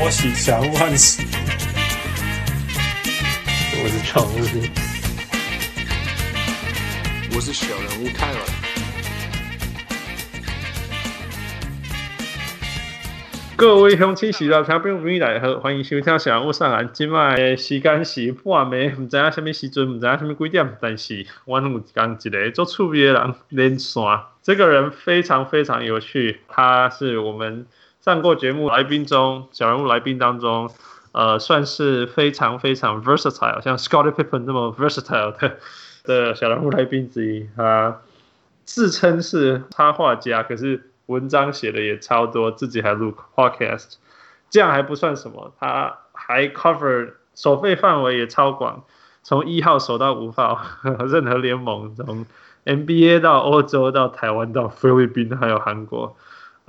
拖喜祥万喜。我是常务，我是小人物泰尔。各位乡亲喜乐，听众朋友来好，欢迎收听小人物上岸。今晚时间是半暝，唔知影什么时阵，唔知影什么几点，但是我有讲一个做趣味的人连线。这个人非常非常有趣，他是我们上过节目来宾中小人物来宾当中。呃，算是非常非常 versatile，像 Scottie Pippen 那么 versatile 的 的小人物来宾之一。他自称是插画家，可是文章写的也超多，自己还录 podcast，这样还不算什么，他还 cover 守备范围也超广，从一号守到五号，任何联盟，从 NBA 到欧洲到台湾到菲律宾还有韩国。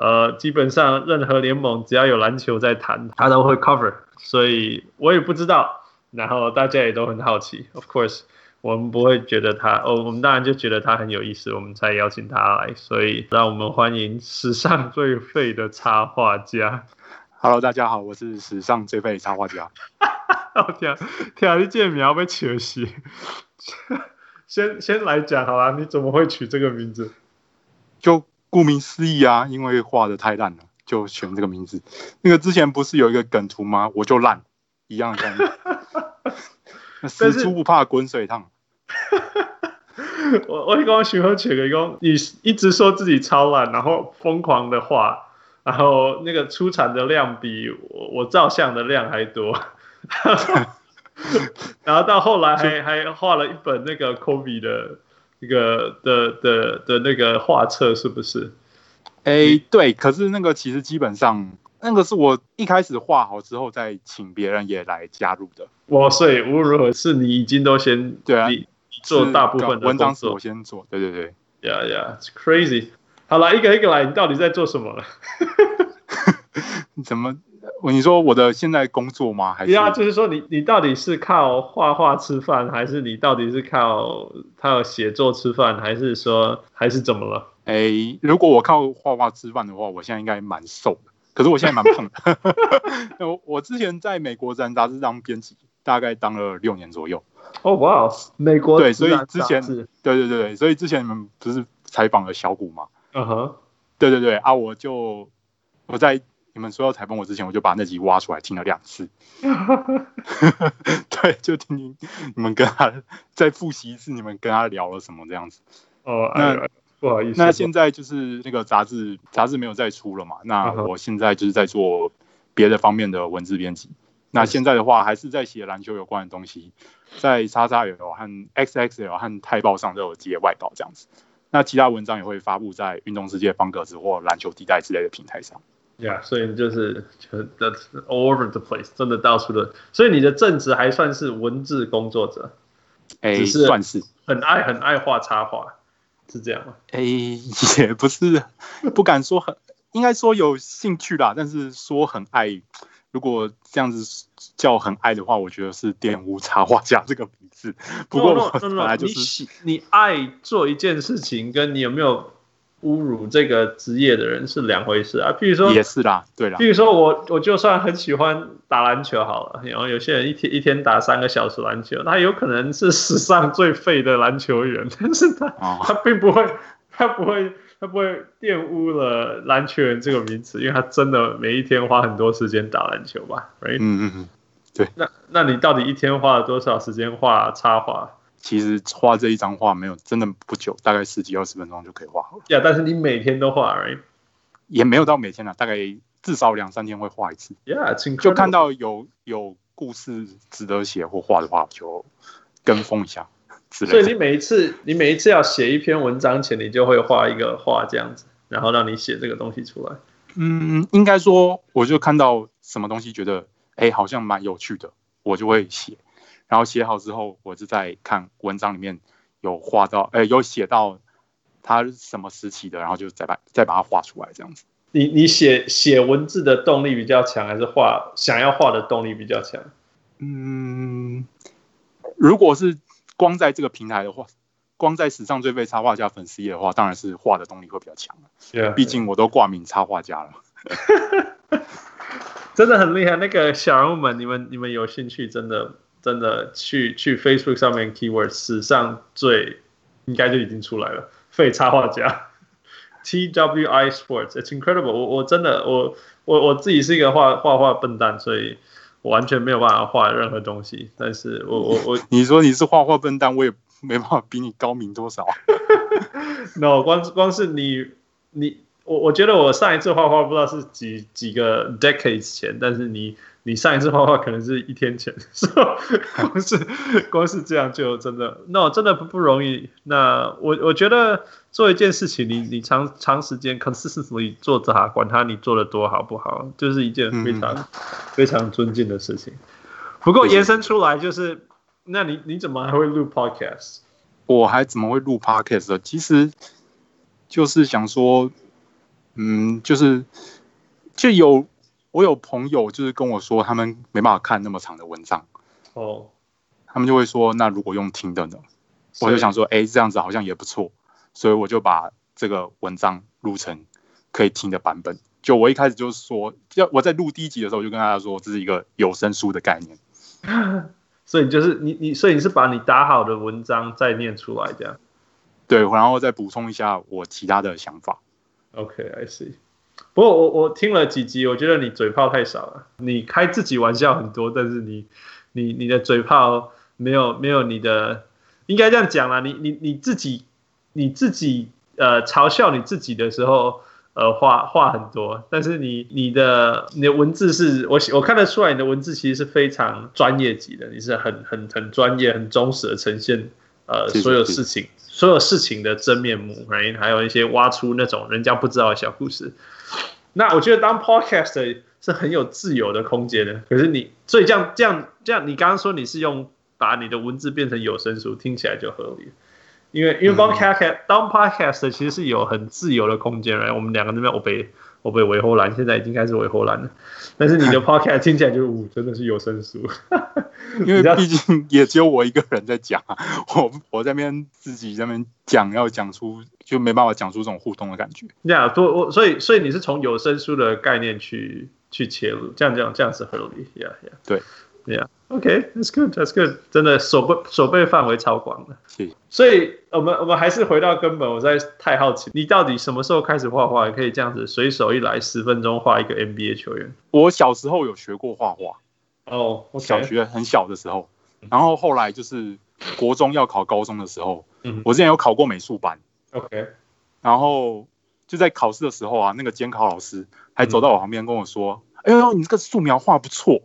呃，基本上任何联盟只要有篮球在谈，他都会 cover，所以我也不知道，然后大家也都很好奇。Of course，我们不会觉得他，哦，我们当然就觉得他很有意思，我们才邀请他来。所以让我们欢迎史上最废的插画家。Hello，大家好，我是史上最废的插画家。我 天，天啊，你这名被取死。先先来讲好了，你怎么会取这个名字？就。顾名思义啊，因为画的太烂了，就选这个名字。那个之前不是有一个梗图吗？我就烂，一样的概念。死猪不怕滚水烫。我我刚刚喜欢写个一你一直说自己超烂，然后疯狂的画，然后那个出产的量比我我照相的量还多。然后到后来还还画了一本那个 Kobe 的。一个的的的那个画册是不是？哎、欸，对，可是那个其实基本上那个是我一开始画好之后再请别人也来加入的。哇，所以无论如何是你已经都先对啊，做大部分的文章是我先做，对对对，Yeah Yeah，it's crazy。好了，一个一个来，你到底在做什么？怎么？你说我的现在工作吗？还是？对啊，就是说你你到底是靠画画吃饭，还是你到底是靠靠写作吃饭，还是说还是怎么了？哎、欸，如果我靠画画吃饭的话，我现在应该蛮瘦的。可是我现在蛮胖的。我我之前在美国自然杂志当编辑，大概当了六年左右。哦，哇，美国对，所以之前对对对，所以之前你们不是采访了小谷吗？嗯哼，对对对啊，我就我在。你们说要采访我之前，我就把那集挖出来听了两次。对，就听听你们跟他再复习一次，你们跟他聊了什么这样子。哦，那不好意思。那现在就是那个杂志，杂志没有再出了嘛？那我现在就是在做别的方面的文字编辑。那现在的话，还是在写篮球有关的东西，在 XXL 和 XXL 和泰报上都有接外稿这样子。那其他文章也会发布在运动世界方格子或篮球地带之类的平台上。呀，yeah, 所以就是就 that's all over the place，真的到处的。所以你的正职还算是文字工作者，哎、欸，算是很爱很爱画插画，是这样吗？哎、欸，也不是，不敢说很，应该说有兴趣啦。但是说很爱，如果这样子叫很爱的话，我觉得是玷污插画家这个名字。不过我本来就是 no, no, no, 你，你爱做一件事情，跟你有没有？侮辱这个职业的人是两回事啊，譬如说也是啦，对啦。譬如说我我就算很喜欢打篮球好了，然后有些人一天一天打三个小时篮球，他有可能是史上最废的篮球员，但是他、哦、他并不会，他不会他不会玷污了篮球员这个名词，因为他真的每一天花很多时间打篮球吧，right？嗯嗯嗯，对。那那你到底一天花了多少时间画插画？其实画这一张画没有真的不久，大概十几二十分钟就可以画好了。呀，yeah, 但是你每天都画而已，也没有到每天了，大概至少两三天会画一次。就看到有有故事值得写或画的话，就跟风一下。所以你每一次你每一次要写一篇文章前，你就会画一个画这样子，然后让你写这个东西出来。嗯，应该说，我就看到什么东西觉得哎好像蛮有趣的，我就会写。然后写好之后，我就在看文章里面有画到，哎，有写到他什么时期的，然后就再把再把它画出来这样子。你你写写文字的动力比较强，还是画想要画的动力比较强？嗯，如果是光在这个平台的话，光在史上最被插画家粉丝页的话，当然是画的动力会比较强了。Yeah, 毕竟我都挂名插画家了。真的很厉害。那个小人物们，你们你们有兴趣，真的真的去去 Facebook 上面 Keyword 史上最应该就已经出来了，废插画家 TWI Sports，It's incredible 我。我我真的我我我自己是一个画画画笨蛋，所以我完全没有办法画任何东西。但是我我我，你说你是画画笨蛋，我也没办法比你高明多少。No，光光是你你。我我觉得我上一次画画不知道是几几个 decades 前，但是你你上一次画画可能是一天前？光是光是这样就真的，no 真的不不容易。那我我觉得做一件事情你，你你长长时间 consistently 做它，管它你做的多好不好，就是一件非常、嗯、非常尊敬的事情。不过延伸出来就是，那你你怎么还会录 podcast？我还怎么会录 podcast？其实就是想说。嗯，就是就有我有朋友就是跟我说，他们没办法看那么长的文章哦，他们就会说，那如果用听的呢？我就想说，哎，这样子好像也不错，所以我就把这个文章录成可以听的版本。就我一开始就是说，要我在录第一集的时候，就跟大家说，这是一个有声书的概念。所以就是你你，所以你是把你打好的文章再念出来这样？对，然后再补充一下我其他的想法。OK，I see。不过我我听了几集，我觉得你嘴炮太少了。你开自己玩笑很多，但是你你你的嘴炮没有没有你的，应该这样讲啦。你你你自己你自己呃嘲笑你自己的时候，呃话话很多，但是你你的你的文字是我我看得出来，你的文字其实是非常专业级的，你是很很很专业、很忠实的呈现呃所有事情。所有事情的真面目，right? 还有一些挖出那种人家不知道的小故事。那我觉得当 podcast 是很有自由的空间的。可是你，所以这样这样这样，你刚刚说你是用把你的文字变成有声书，听起来就合理。因为因为 podcast 当 podcast 其实是有很自由的空间，right? 我们两个那边我被。我被维护栏，现在已经开始维护栏了。但是你的 podcast 听起来就，呜，真的是有声书。因为毕竟也只有我一个人在讲，我我这边自己这边讲，要讲出就没办法讲出这种互动的感觉。这样，多我所以所以你是从有声书的概念去去切入，这样这样这样是合理，yeah yeah，对。Yeah，OK，that's good，that's good，真的手背手背范围超广的。是，所以我们我们还是回到根本，我实在太好奇，你到底什么时候开始画画，可以这样子随手一来十分钟画一个 NBA 球员？我小时候有学过画画，哦、oh, okay，小学很小的时候，然后后来就是国中要考高中的时候，嗯，我之前有考过美术班，OK，然后就在考试的时候啊，那个监考老师还走到我旁边跟我说：“嗯、哎呦，你这个素描画不错。”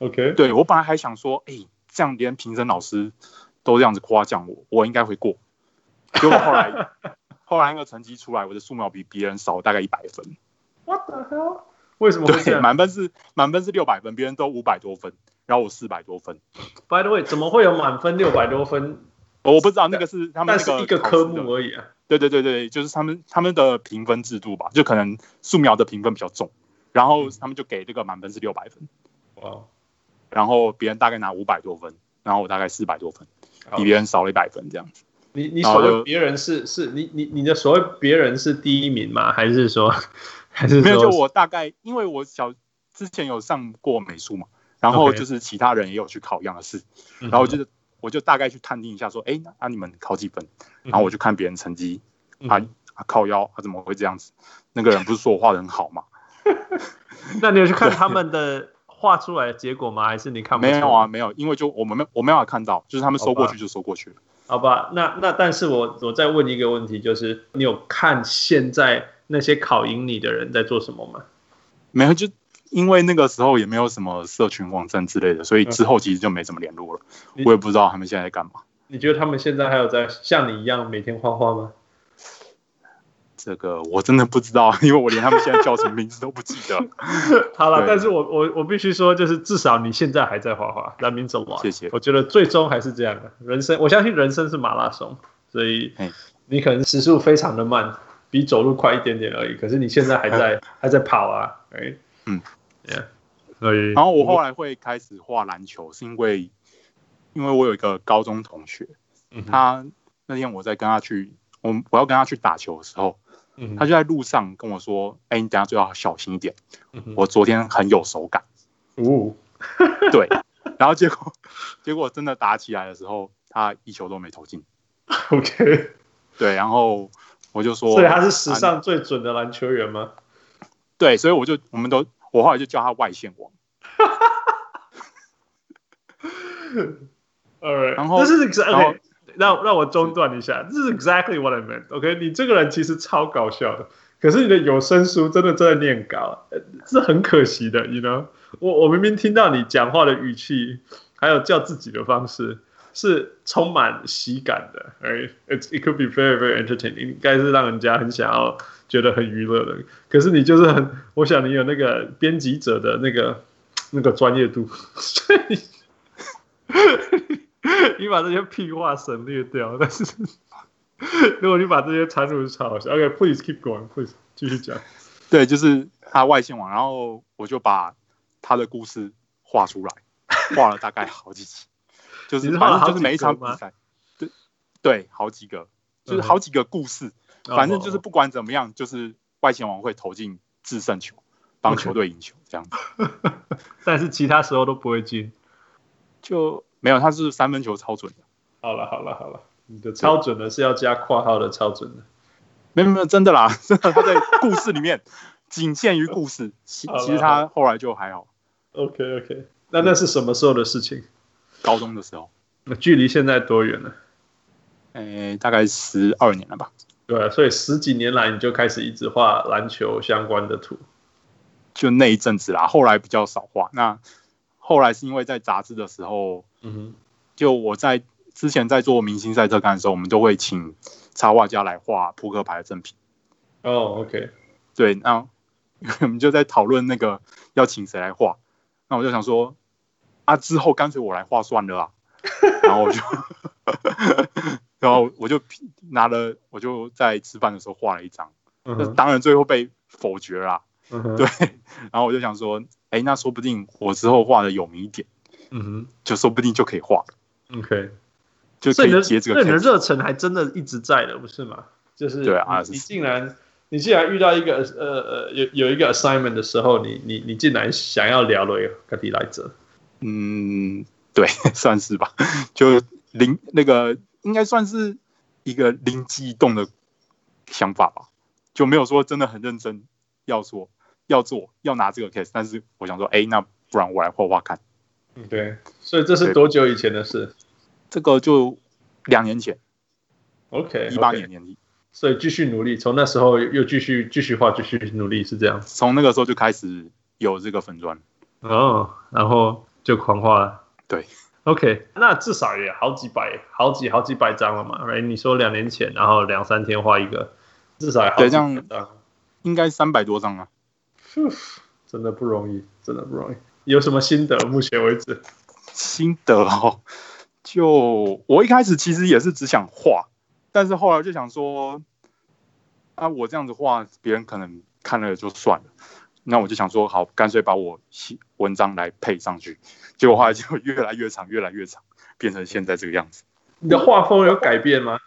OK，对，我本来还想说，哎、欸，这样连评审老师都这样子夸奖我，我应该会过。结果后来，后来那个成绩出来，我的素描比别人少大概一百分。What the hell？为什么会这样？对，满分是满分是六百分，别人都五百多分，然后我四百多分。By the way，怎么会有满分六百多分？我不知道那个是他们那个但是一个科目而已啊。对对对对，就是他们他们的评分制度吧，就可能素描的评分比较重，然后他们就给这个满分是六百分。哇、wow.。然后别人大概拿五百多分，然后我大概四百多分，比别人少了一百分这样子。你你所谓别人是是你你你的所谓别人是第一名吗？还是说 还是说没有？就我大概因为我小之前有上过美术嘛，然后就是其他人也有去考一样的试，okay. 然后就是我就大概去探听一下说，哎，那、啊、你们考几分？然后我就看别人成绩，嗯、啊啊靠腰，他、啊、怎么会这样子？那个人不是说我画的很好吗？那你有去看他们的？画出来的结果吗？还是你看不？没有啊，没有，因为就我们没我没办法看到，就是他们收过去就收过去了。好吧，好吧，那那但是我我再问一个问题，就是你有看现在那些考赢你的人在做什么吗？没有，就因为那个时候也没有什么社群网站之类的，所以之后其实就没怎么联络了。我也不知道他们现在在干嘛。你觉得他们现在还有在像你一样每天画画吗？这个我真的不知道，因为我连他们现在叫什么名字都不记得。好了，但是我我我必须说，就是至少你现在还在画画，那名走完。谢谢。我觉得最终还是这样的，人生我相信人生是马拉松，所以你可能时速非常的慢，比走路快一点点而已。可是你现在还在 还在跑啊，哎，嗯，Yeah，所以然后我后来会开始画篮球，是因为因为我有一个高中同学，他那天我在跟他去，我我要跟他去打球的时候。嗯，他就在路上跟我说：“哎、欸，你等下最好小心一点。嗯”我昨天很有手感。哦，对，然后结果结果真的打起来的时候，他一球都没投进。OK，对，然后我就说，所以他是史上最准的篮球员吗？对，所以我就我们都我后来就叫他外线王。All right，然后这是后让让我中断一下，这是 exactly what I meant。OK，你这个人其实超搞笑的，可是你的有声书真的在念稿，是很可惜的。You know，我我明明听到你讲话的语气，还有叫自己的方式，是充满喜感的。Right，it it could be very very entertaining，应该是让人家很想要觉得很娱乐的。可是你就是很，我想你有那个编辑者的那个那个专业度，所以。你把这些屁话省略掉，但是如果你把这些掺入，是超好笑。OK，please、okay, keep going，please 继续讲。对，就是他外线网，然后我就把他的故事画出来，画了大概好几集，就是反正就是每一场比赛，对对，好几个，就是好几个故事，嗯、反正就是不管怎么样，就是外线王会投进制胜球，帮球队赢球这样子。但是其他时候都不会进，就。没有，他是三分球超准的。好了好了好了，你的超准的是要加括号的超准的。没有没有，真的啦，真的他在故事里面 仅限于故事，其其实他后来就还好。OK OK，那那是什么时候的事情？高中的时候。那距离现在多远呢？诶，大概十二年了吧。对啊，所以十几年来你就开始一直画篮球相关的图。就那一阵子啦，后来比较少画。那后来是因为在杂志的时候。嗯哼，就我在之前在做明星赛特刊的时候，我们都会请插画家来画扑克牌的赠品。哦、oh，OK，对，那我们就在讨论那个要请谁来画。那我就想说，啊，之后干脆我来画算了啊。然后我就，然后我就拿了，我就在吃饭的时候画了一张。嗯、uh huh. 当然最后被否决了。嗯哼，对。然后我就想说，哎，那说不定我之后画的有名一点。嗯哼，就说不定就可以画。OK，就可以接这个。那你的热忱还真的一直在的，不是吗？就是对啊，你竟然你竟然遇到一个呃呃有有一个 assignment 的时候，你你你竟然想要聊了个题来着？嗯，对，算是吧。就灵那个应该算是一个灵机一动的想法吧，就没有说真的很认真要说要做要拿这个 case，但是我想说，哎，那不然我来画画看。对，所以这是多久以前的事？这个就两年前，OK，一八年年底。所以继续努力，从那时候又继续继续画，继续努力，是这样。从那个时候就开始有这个粉砖，哦，然后就狂画了。对，OK，那至少也好几百、好几好几百张了嘛。哎，你说两年前，然后两三天画一个，至少也好几张，应该三百多张啊。真的不容易，真的不容易。有什么心得？目前为止，心得哦，就我一开始其实也是只想画，但是后来就想说，啊，我这样子画，别人可能看了就算了，那我就想说，好，干脆把我写文章来配上去，结果后来就越来越长，越来越长，变成现在这个样子。你的画风有改变吗？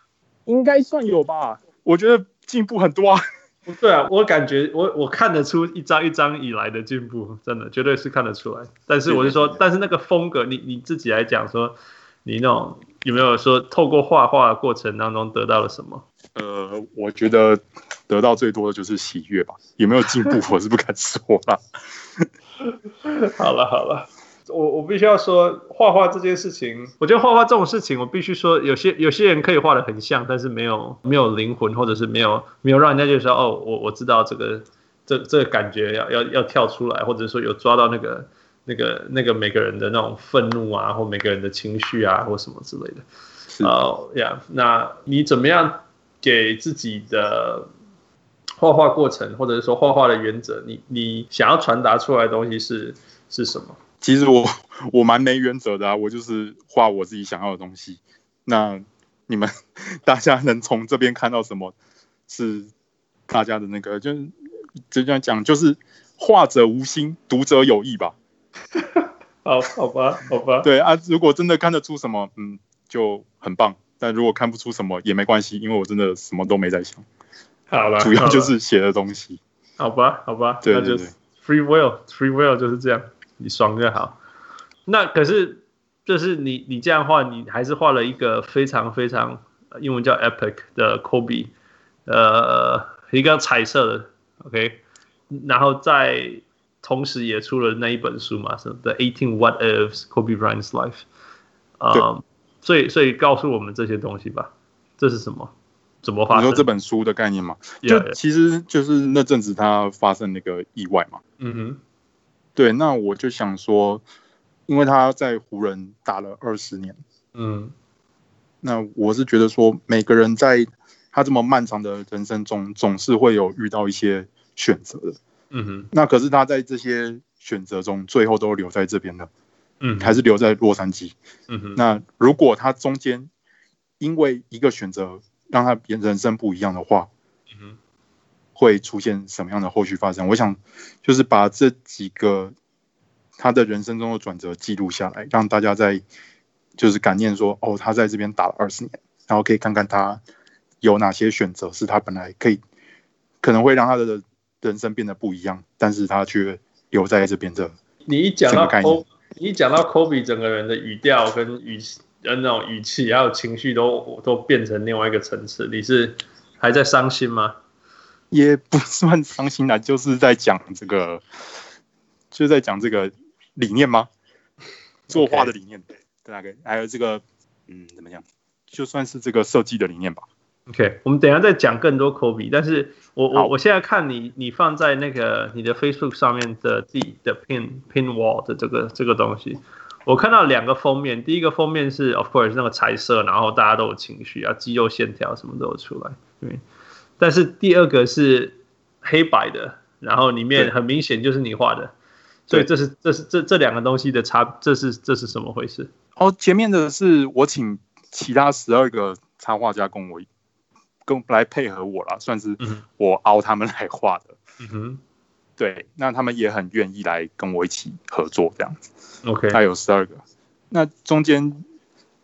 应该算有吧，我觉得进步很多啊。不对啊，我感觉我我看得出一张一张以来的进步，真的绝对是看得出来。但是我就说，但是那个风格，你你自己来讲说，你那种有没有说透过画画的过程当中得到了什么？呃，我觉得得到最多的就是喜悦吧。有没有进步，我是不敢说啦。好 了好了。我我必须要说，画画这件事情，我觉得画画这种事情，我必须说，有些有些人可以画的很像，但是没有没有灵魂，或者是没有没有让人家觉得说，哦，我我知道这个这这个感觉要要要跳出来，或者说有抓到那个那个那个每个人的那种愤怒啊，或每个人的情绪啊，或什么之类的。哦呀，那你怎么样给自己的画画过程，或者是说画画的原则，你你想要传达出来的东西是是什么？其实我 我蛮没原则的啊，我就是画我自己想要的东西。那你们 大家能从这边看到什么？是大家的那个，就就这样讲，就是画者无心，读者有意吧。好，好吧，好吧。对啊，如果真的看得出什么，嗯，就很棒。但如果看不出什么也没关系，因为我真的什么都没在想。好了，主要就是写的东西。好吧，好吧，对对就 free will，free will 就是这样，你爽就好。那可是，就是你你这样画，你还是画了一个非常非常英文叫 epic 的 Kobe，呃，一个彩色的，OK，然后在同时也出了那一本书嘛，是 The Eighteen What Ifs Kobe Bryant's Life，呃，所以所以告诉我们这些东西吧，这是什么？怎么发生？你说这本书的概念嘛？Yeah, 就其实就是那阵子他发生那个意外嘛。嗯哼。对，那我就想说，因为他在湖人打了二十年。嗯。那我是觉得说，每个人在他这么漫长的人生中，总是会有遇到一些选择的。嗯哼。那可是他在这些选择中，最后都留在这边了。嗯。还是留在洛杉矶。嗯哼。那如果他中间因为一个选择，让他人生不一样的话，嗯，会出现什么样的后续发展？我想就是把这几个他的人生中的转折记录下来，让大家在就是感念说，哦，他在这边打了二十年，然后可以看看他有哪些选择是他本来可以可能会让他的人生变得不一样，但是他却留在这边的。你一讲到 Kobe，你一讲到 Kobe 整个人的语调跟语气。那种语气还有情绪都都变成另外一个层次。你是还在伤心吗？也不算伤心啦，就是在讲这个，就在讲这个理念吗？作画的理念，对，大概还有这个，嗯，怎么讲？就算是这个设计的理念吧。OK，我们等一下再讲更多 Kobe，但是我我我现在看你你放在那个你的 Facebook 上面的地的 pin pin wall 的这个这个东西。我看到两个封面，第一个封面是 of course 那个彩色，然后大家都有情绪啊，肌肉线条什么都有出来，对。但是第二个是黑白的，然后里面很明显就是你画的，所以这是这是这这两个东西的差，这是这是什么回事？哦，前面的是我请其他十二个插画家跟我跟来配合我啦，算是我熬他们来画的。嗯哼。对，那他们也很愿意来跟我一起合作这样子。OK，他有十二个。那中间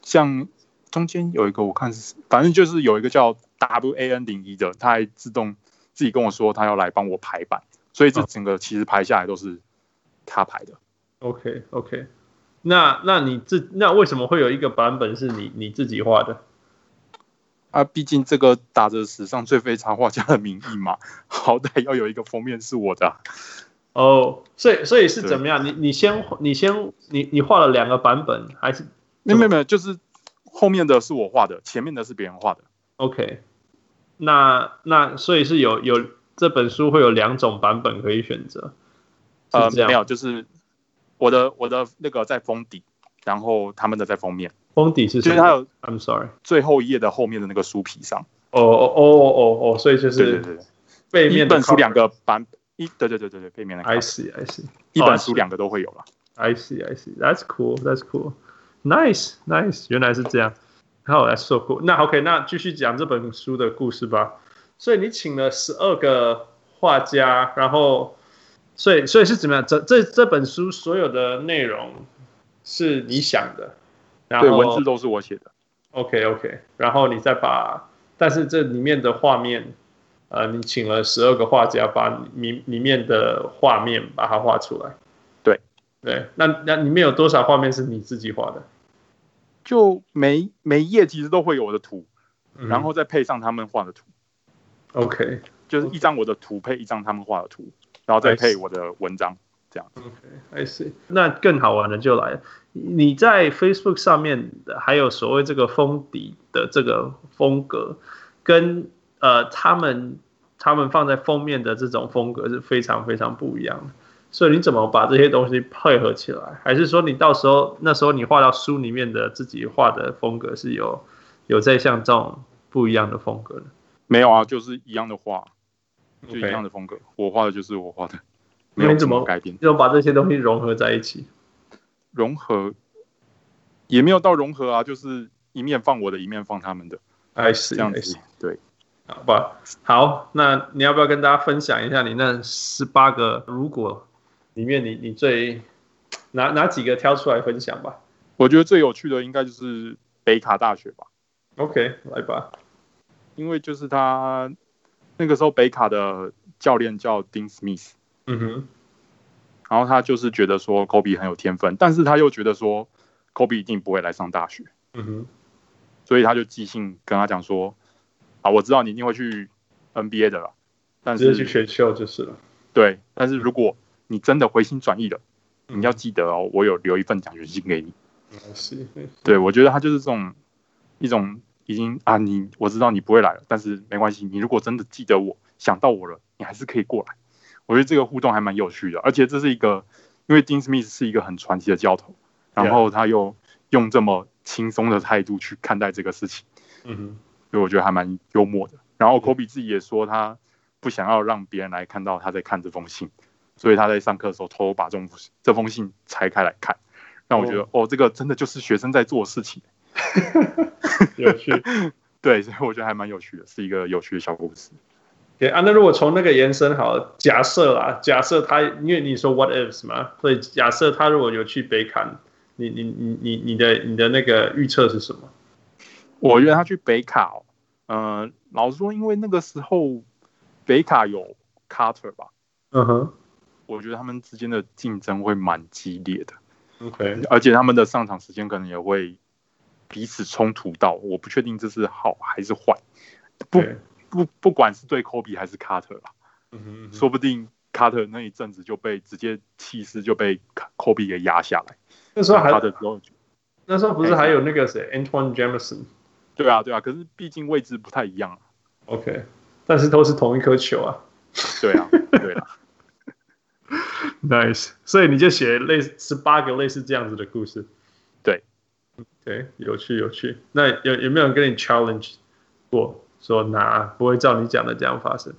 像中间有一个，我看是反正就是有一个叫 WAN 零一的，他还自动自己跟我说他要来帮我排版，所以这整个其实排下来都是他排的。OK OK，那那你自那为什么会有一个版本是你你自己画的？啊，毕竟这个打着史上最废插画家的名义嘛，好歹要有一个封面是我的，啊。哦，所以所以是怎么样？你你先你先你你画了两个版本，还是没有没有，就是后面的是我画的，前面的是别人画的。OK，那那所以是有有这本书会有两种版本可以选择。呃，没有，就是我的我的那个在封底，然后他们的在封面。封底是，就是它有，I'm sorry，最后一页的后面的那个书皮上。哦哦哦哦哦，所以就是对对对，背面一本书两个版，一对对对对对，背面的。I see I see，一本书两个都会有了。I see I see，That's cool That's cool，Nice Nice，nice，原来是这样。好，That's so cool。那 OK，那继续讲这本书的故事吧。所以你请了十二个画家，然后，所以所以是怎么样？这这这本书所有的内容是你想的？然后对，文字都是我写的。OK OK，然后你再把，但是这里面的画面，呃，你请了十二个画家把里里面的画面把它画出来。对对，那那里面有多少画面是你自己画的？就每每一页其实都会有我的图，嗯，然后再配上他们画的图。OK，就是一张我的图配一张他们画的图，然后再配我的文章。这样，OK，I see。那更好玩的就来了，你在 Facebook 上面还有所谓这个封底的这个风格，跟呃他们他们放在封面的这种风格是非常非常不一样的。所以你怎么把这些东西配合起来？还是说你到时候那时候你画到书里面的自己画的风格是有有在像这种不一样的风格的？没有啊，就是一样的画，就一样的风格。我画的就是我画的。没有怎么改变，就把这些东西融合在一起，融合也没有到融合啊，就是一面放我的，一面放他们的，哎，是这样子，对，好吧，好，那你要不要跟大家分享一下你那十八个如果里面你你最哪哪几个挑出来分享吧？我觉得最有趣的应该就是北卡大学吧。OK，来吧，因为就是他那个时候北卡的教练叫 Dean Smith，嗯哼，然后他就是觉得说 Kobe 很有天分，但是他又觉得说 Kobe 一定不会来上大学，嗯哼，所以他就即兴跟他讲说，啊，我知道你一定会去 NBA 的了，但是直接去选秀就是了，对，但是如果你真的回心转意了，你要记得哦，我有留一份奖学金给你。是，对，我觉得他就是这种一种已经啊，你我知道你不会来了，但是没关系，你如果真的记得我想到我了，你还是可以过来。我觉得这个互动还蛮有趣的，而且这是一个，因为 Dean Smith 是一个很传奇的教头，然后他又用这么轻松的态度去看待这个事情，嗯哼，所以我觉得还蛮幽默的。然后 Kobe 自己也说，他不想要让别人来看到他在看这封信。所以他在上课的时候偷偷把这封这封信拆开来看，让我觉得哦，哦，这个真的就是学生在做的事情，有趣。对，所以我觉得还蛮有趣的，是一个有趣的小故事。对啊，那如果从那个延伸好了，假设啊，假设他因为你说 what ifs 嘛，所以假设他如果有去北卡，你你你你你的你的那个预测是什么？我觉得他去北卡，哦，嗯、呃，老实说，因为那个时候北卡有 Carter 吧，嗯哼。我觉得他们之间的竞争会蛮激烈的，OK，而且他们的上场时间可能也会彼此冲突到，我不确定这是好还是坏，不不不管是对科比还是卡特吧，嗯哼，说不定卡特那一阵子就被直接气势就被科比给压下来，那时候还的时候，那时候不是还有那个谁，Antoine Jameson？对啊对啊，可是毕竟位置不太一样啊，OK，但是都是同一颗球啊，对啊对啊。Nice，所以你就写类似十八个类似这样子的故事，对，对，有趣有趣。那有有没有人跟你 challenge 过，说哪不会照你讲的这样发生？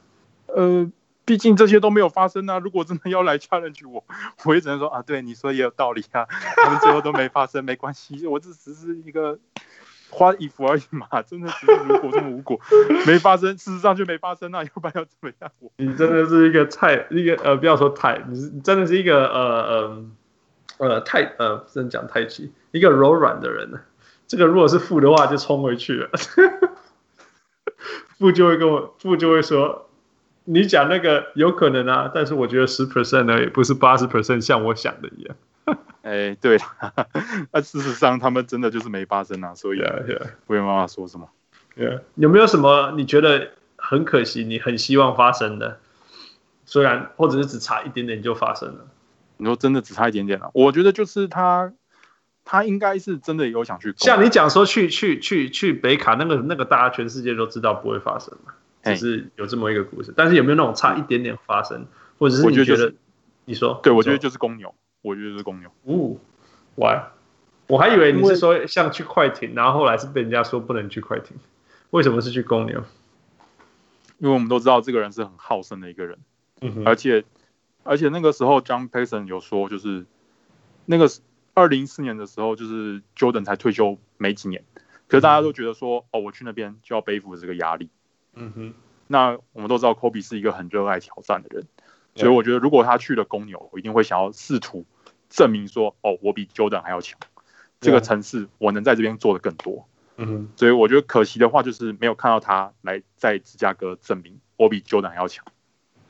呃，毕竟这些都没有发生啊。如果真的要来 challenge 我，我也只能说啊，对，你说也有道理啊。他们最后都没发生，没关系，我这只是一个。花衣服而已嘛，真的只是如果这么无果，没发生，事实上就没发生那、啊、要不然要怎么样？你真的是一个太一个呃，不要说太，你是你真的是一个呃呃呃太呃不能讲太极，一个柔软的人呢。这个如果是负的话，就冲回去了。负就会跟我负就会说，你讲那个有可能啊，但是我觉得十 percent 呢，也不是八十 percent 像我想的一样。哎、欸，对，那事实上他们真的就是没发生啊，所以我也没办法说什么。Yeah. 有没有什么你觉得很可惜，你很希望发生的？虽然或者是只差一点点就发生了。你说真的只差一点点了、啊？我觉得就是他，他应该是真的有想去。像你讲说去去去去北卡那个那个，大家全世界都知道不会发生嘛，只是有这么一个故事。但是有没有那种差一点点发生，或者是你觉得？觉得就是、你说，对，我觉得就是公牛。我觉得是公牛。哦，喂，我还以为你是说像去快艇，然后后来是被人家说不能去快艇。为什么是去公牛？因为我们都知道这个人是很好胜的一个人，嗯哼，而且而且那个时候，John Paxson 有说，就是那个二零一四年的时候，就是 Jordan 才退休没几年，可是大家都觉得说，哦，我去那边就要背负这个压力。嗯哼，那我们都知道，Kobe 是一个很热爱挑战的人。所以我觉得，如果他去了公牛，我一定会想要试图证明说，哦，我比 Jordan 还要强。这个城市，我能在这边做的更多。嗯。所以我觉得可惜的话，就是没有看到他来在芝加哥证明我比 Jordan 还要强。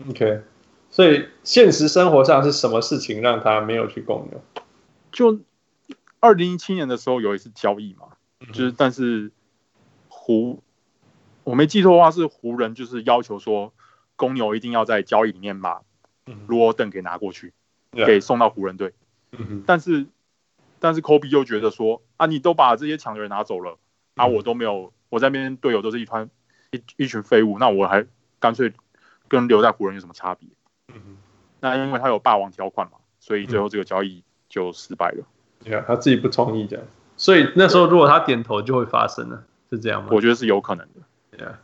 OK。所以现实生活上是什么事情让他没有去公牛？就二零一七年的时候有一次交易嘛，就是但是湖，我没记错的话是湖人就是要求说。公牛一定要在交易里面把罗登给拿过去，给送到湖人队。但是，但是科比又觉得说啊，你都把这些强的人拿走了，啊，我都没有，我在那边队友都是一团一一群废物，那我还干脆跟留在湖人有什么差别？那因为他有霸王条款嘛，所以最后这个交易就失败了。对啊，他自己不同意这样，所以那时候如果他点头就会发生了，是这样吗？我觉得是有可能的。对啊。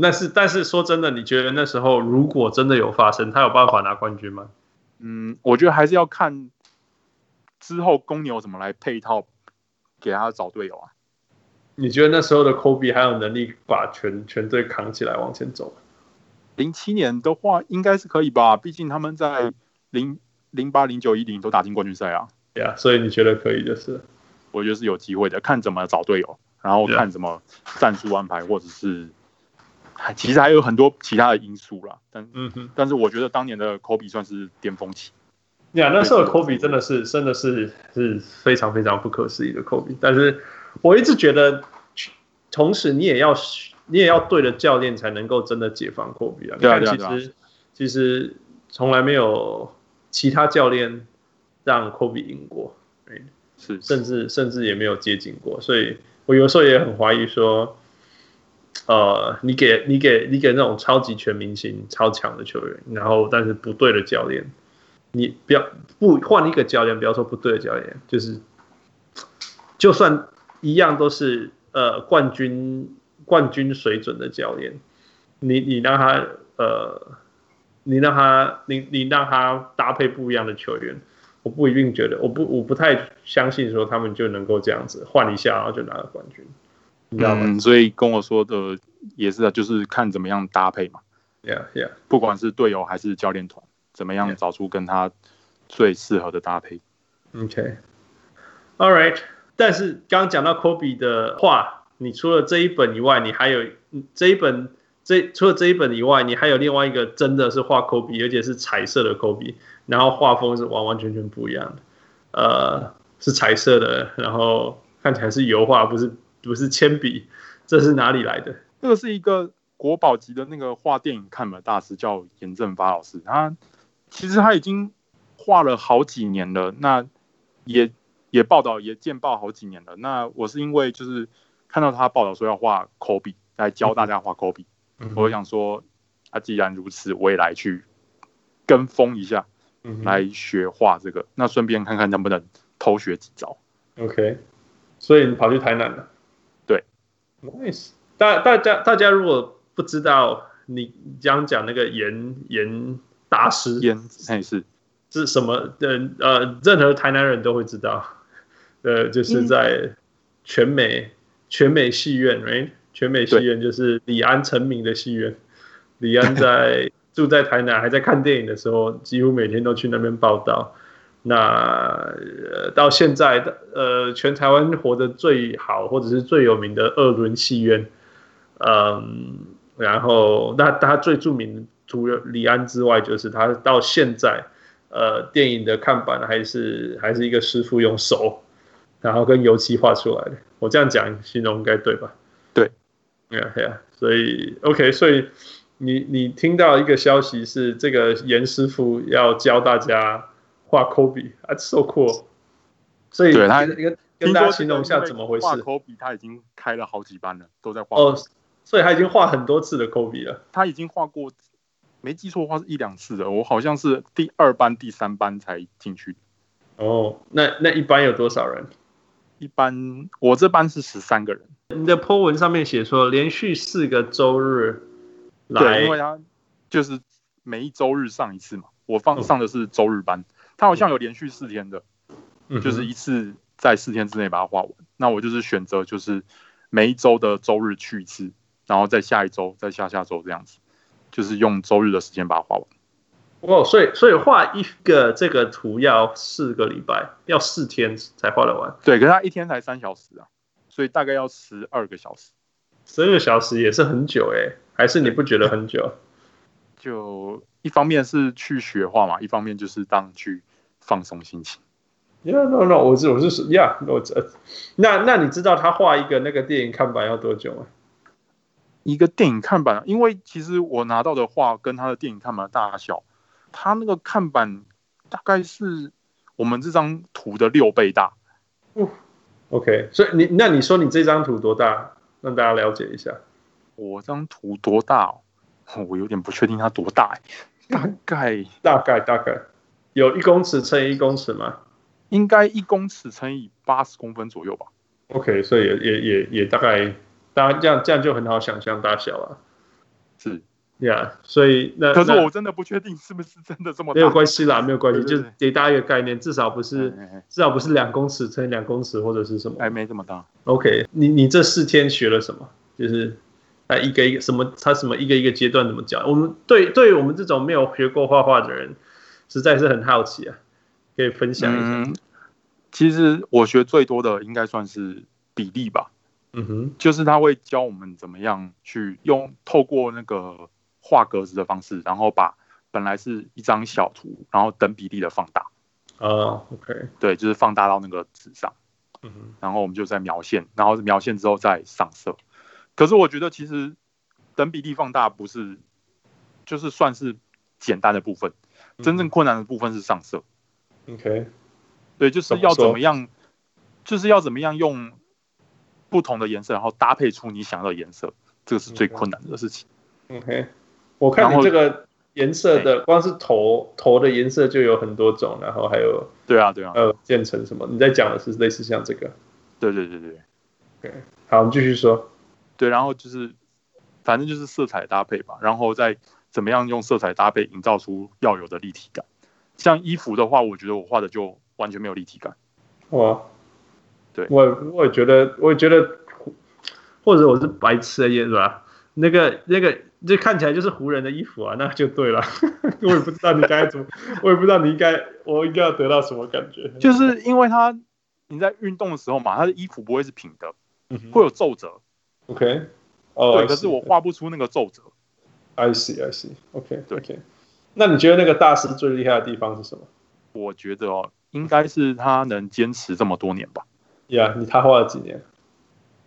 那是，但是说真的，你觉得那时候如果真的有发生，他有办法拿冠军吗？嗯，我觉得还是要看之后公牛怎么来配套给他找队友啊。你觉得那时候的科比还有能力把全全队扛起来往前走？零七年的话应该是可以吧，毕竟他们在零零八、零九、一零都打进冠军赛啊。对啊，所以你觉得可以就是？我觉得是有机会的，看怎么找队友，然后看怎么战术安排，或者是。其实还有很多其他的因素啦，但嗯哼，但是我觉得当年的科比算是巅峰期。呀、yeah，那时候的科比真的是真的是是非常非常不可思议的科比，但是我一直觉得，同时你也要你也要对的教练才能够真的解放科比啊。对啊，其实其实从来没有其他教练让科比赢过，是。甚至甚至也没有接近过，所以我有时候也很怀疑说，呃，你给你给你给那种超级全明星、超强的球员，然后但是不对的教练。你不要不换一个教练，不要说不对的教练，就是就算一样都是呃冠军冠军水准的教练，你你让他呃你让他你你让他搭配不一样的球员，我不一定觉得，我不我不太相信说他们就能够这样子换一下然后就拿了冠军，嗯，所以跟我说的也是啊，就是看怎么样搭配嘛。Yeah, yeah，不管是队友还是教练团。怎么样找出跟他最适合的搭配？OK，All right。但是刚刚讲到科比的话，你除了这一本以外，你还有这一本这除了这一本以外，你还有另外一个真的是画科比，而且是彩色的科比，然后画风是完完全全不一样的。呃，是彩色的，然后看起来是油画，不是不是铅笔，这是哪里来的？这个是一个国宝级的那个画电影看门大师，叫严正发老师，他。其实他已经画了好几年了，那也也报道也见报好几年了。那我是因为就是看到他报道说要画科比，来教大家画科比，我想说，啊，既然如此，我也来去跟风一下，来学画这个，那顺便看看能不能偷学几招。OK，所以你跑去台南了？对，Nice。大大家大家如果不知道你讲讲那个严严。大师烟哎是是什么的？呃，任何台南人都会知道，呃，就是在全美全美戏院，right？全美戏院就是李安成名的戏院。李安在 住在台南，还在看电影的时候，几乎每天都去那边报到。那、呃、到现在的呃，全台湾活得最好或者是最有名的二轮戏院，嗯，然后那他最著名。除了李安之外，就是他到现在，呃，电影的看板还是还是一个师傅用手，然后跟油漆画出来的。我这样讲形容应该对吧？对，对啊，所以 OK，所以你你听到一个消息是这个严师傅要教大家画科比啊，so cool。所以对他跟跟大家形容一下怎么回事？画科比他已经开了好几班了，都在画。哦，所以他已经画很多次的科比了。他已经画过。没记错的话是一两次的，我好像是第二班、第三班才进去。哦，那那一班有多少人？一班我这班是十三个人。你的 po 文上面写说连续四个周日来，对，因为他就是每一周日上一次嘛。我放上的是周日班，他好像有连续四天的，就是一次在四天之内把它画完。那我就是选择就是每一周的周日去一次，然后在下一周、在下下周这样子。就是用周日的时间把它画完。哦，所以所以画一个这个图要四个礼拜，要四天才画得完。对，可是它一天才三小时啊，所以大概要十二个小时。十二个小时也是很久哎，还是你不觉得很久？就一方面是去学画嘛，一方面就是当去放松心情。Yeah，no no，我是我是呀，我这那那你知道他画一个那个电影看板要多久吗？一个电影看板，因为其实我拿到的画跟他的电影看板的大小，他那个看板大概是我们这张图的六倍大。哦，OK，所以你那你说你这张图多大？让大家了解一下。我这张图多大哦？我有点不确定它多大，大概大概大概有一公尺乘以一公尺吗？应该一公尺乘以八十公分左右吧。OK，所以也也也也大概。当然，这样这样就很好想象大小了。是呀，yeah, 所以那可是我真的不确定是不是真的这么大。没有关系啦，没有关系，就是给大家一个概念，至少不是至少不是两公尺乘以两公尺或者是什么，还没这么大。OK，你你这四天学了什么？就是啊，一个一个什么，他什么一个一个阶段怎么讲？我们对对于我们这种没有学过画画的人，实在是很好奇啊，可以分享一下。嗯，其实我学最多的应该算是比例吧。嗯哼，就是他会教我们怎么样去用透过那个画格子的方式，然后把本来是一张小图，然后等比例的放大。啊，OK，对，就是放大到那个纸上。嗯哼，然后我们就在描线，然后描线之后再上色。可是我觉得其实等比例放大不是，就是算是简单的部分，真正困难的部分是上色。OK，对，就是要怎么样，就是要怎么样用不同的颜色，然后搭配出你想要的颜色，这个是最困难的事情。OK，我看你这个颜色的，光是头头的颜色就有很多种，然后还有对啊对啊，还有渐层什么？你在讲的是类似像这个？对对对对。OK，好，我们继续说。对，然后就是反正就是色彩搭配吧，然后再怎么样用色彩搭配营造出要有的立体感。像衣服的话，我觉得我画的就完全没有立体感。哇，对，我我也觉得，我也觉得，或者我是白痴的意思吧？那个那个，这看起来就是湖人的衣服啊，那就对了。我也不知道你该怎么，我也不知道你应该，我应该要得到什么感觉。就是因为他你在运动的时候嘛，他的衣服不会是平的，会有皱褶。OK，哦，对，可是我画不出那个皱褶。I see, I see. OK，对，OK。那你觉得那个大师最厉害的地方是什么？我觉得哦，应该是他能坚持这么多年吧。呀，你他画了几年？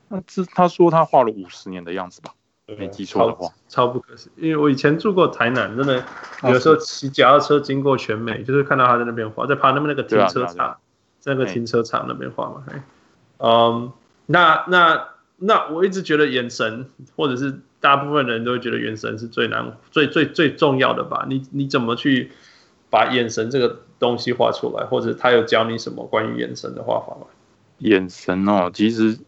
那这他说他画了五十年的样子吧？没记错的话，超不可思议。因为我以前住过台南，真的有时候骑脚踏车经过全美，就是看到他在那边画，在旁边那个停车场，在那个停车场那边画嘛。嗯，那那那我一直觉得眼神或者是。大部分人都会觉得眼神是最难、最最最重要的吧？你你怎么去把眼神这个东西画出来？或者他有教你什么关于眼神的画法吗？眼神哦，其实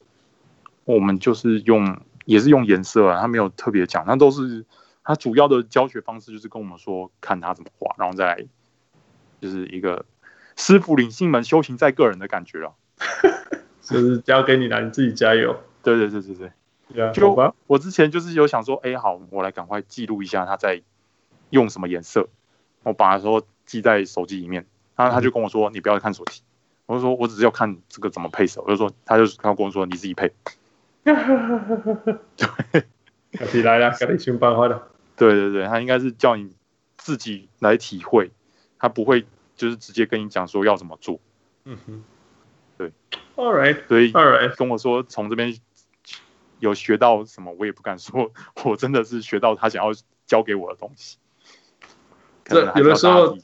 我们就是用，也是用颜色啊，他没有特别讲，他都是他主要的教学方式就是跟我们说，看他怎么画，然后再来就是一个师傅领进门，修行在个人的感觉了，就是交给你了，你自己加油。对对对对对。Yeah, 就我之前就是有想说，哎、欸，好，我来赶快记录一下他在用什么颜色。我把他说记在手机里面，然后他就跟我说，你不要看手机。我就说我只是要看这个怎么配色。我就说，他就他跟我说，你自己配。对，你来了，赶紧想办法了。对对对，他应该是叫你自己来体会，他不会就是直接跟你讲说要怎么做。嗯哼，对。All right，所以 All right，跟我说从这边。有学到什么，我也不敢说，我真的是学到他想要教给我的东西。这有的时候，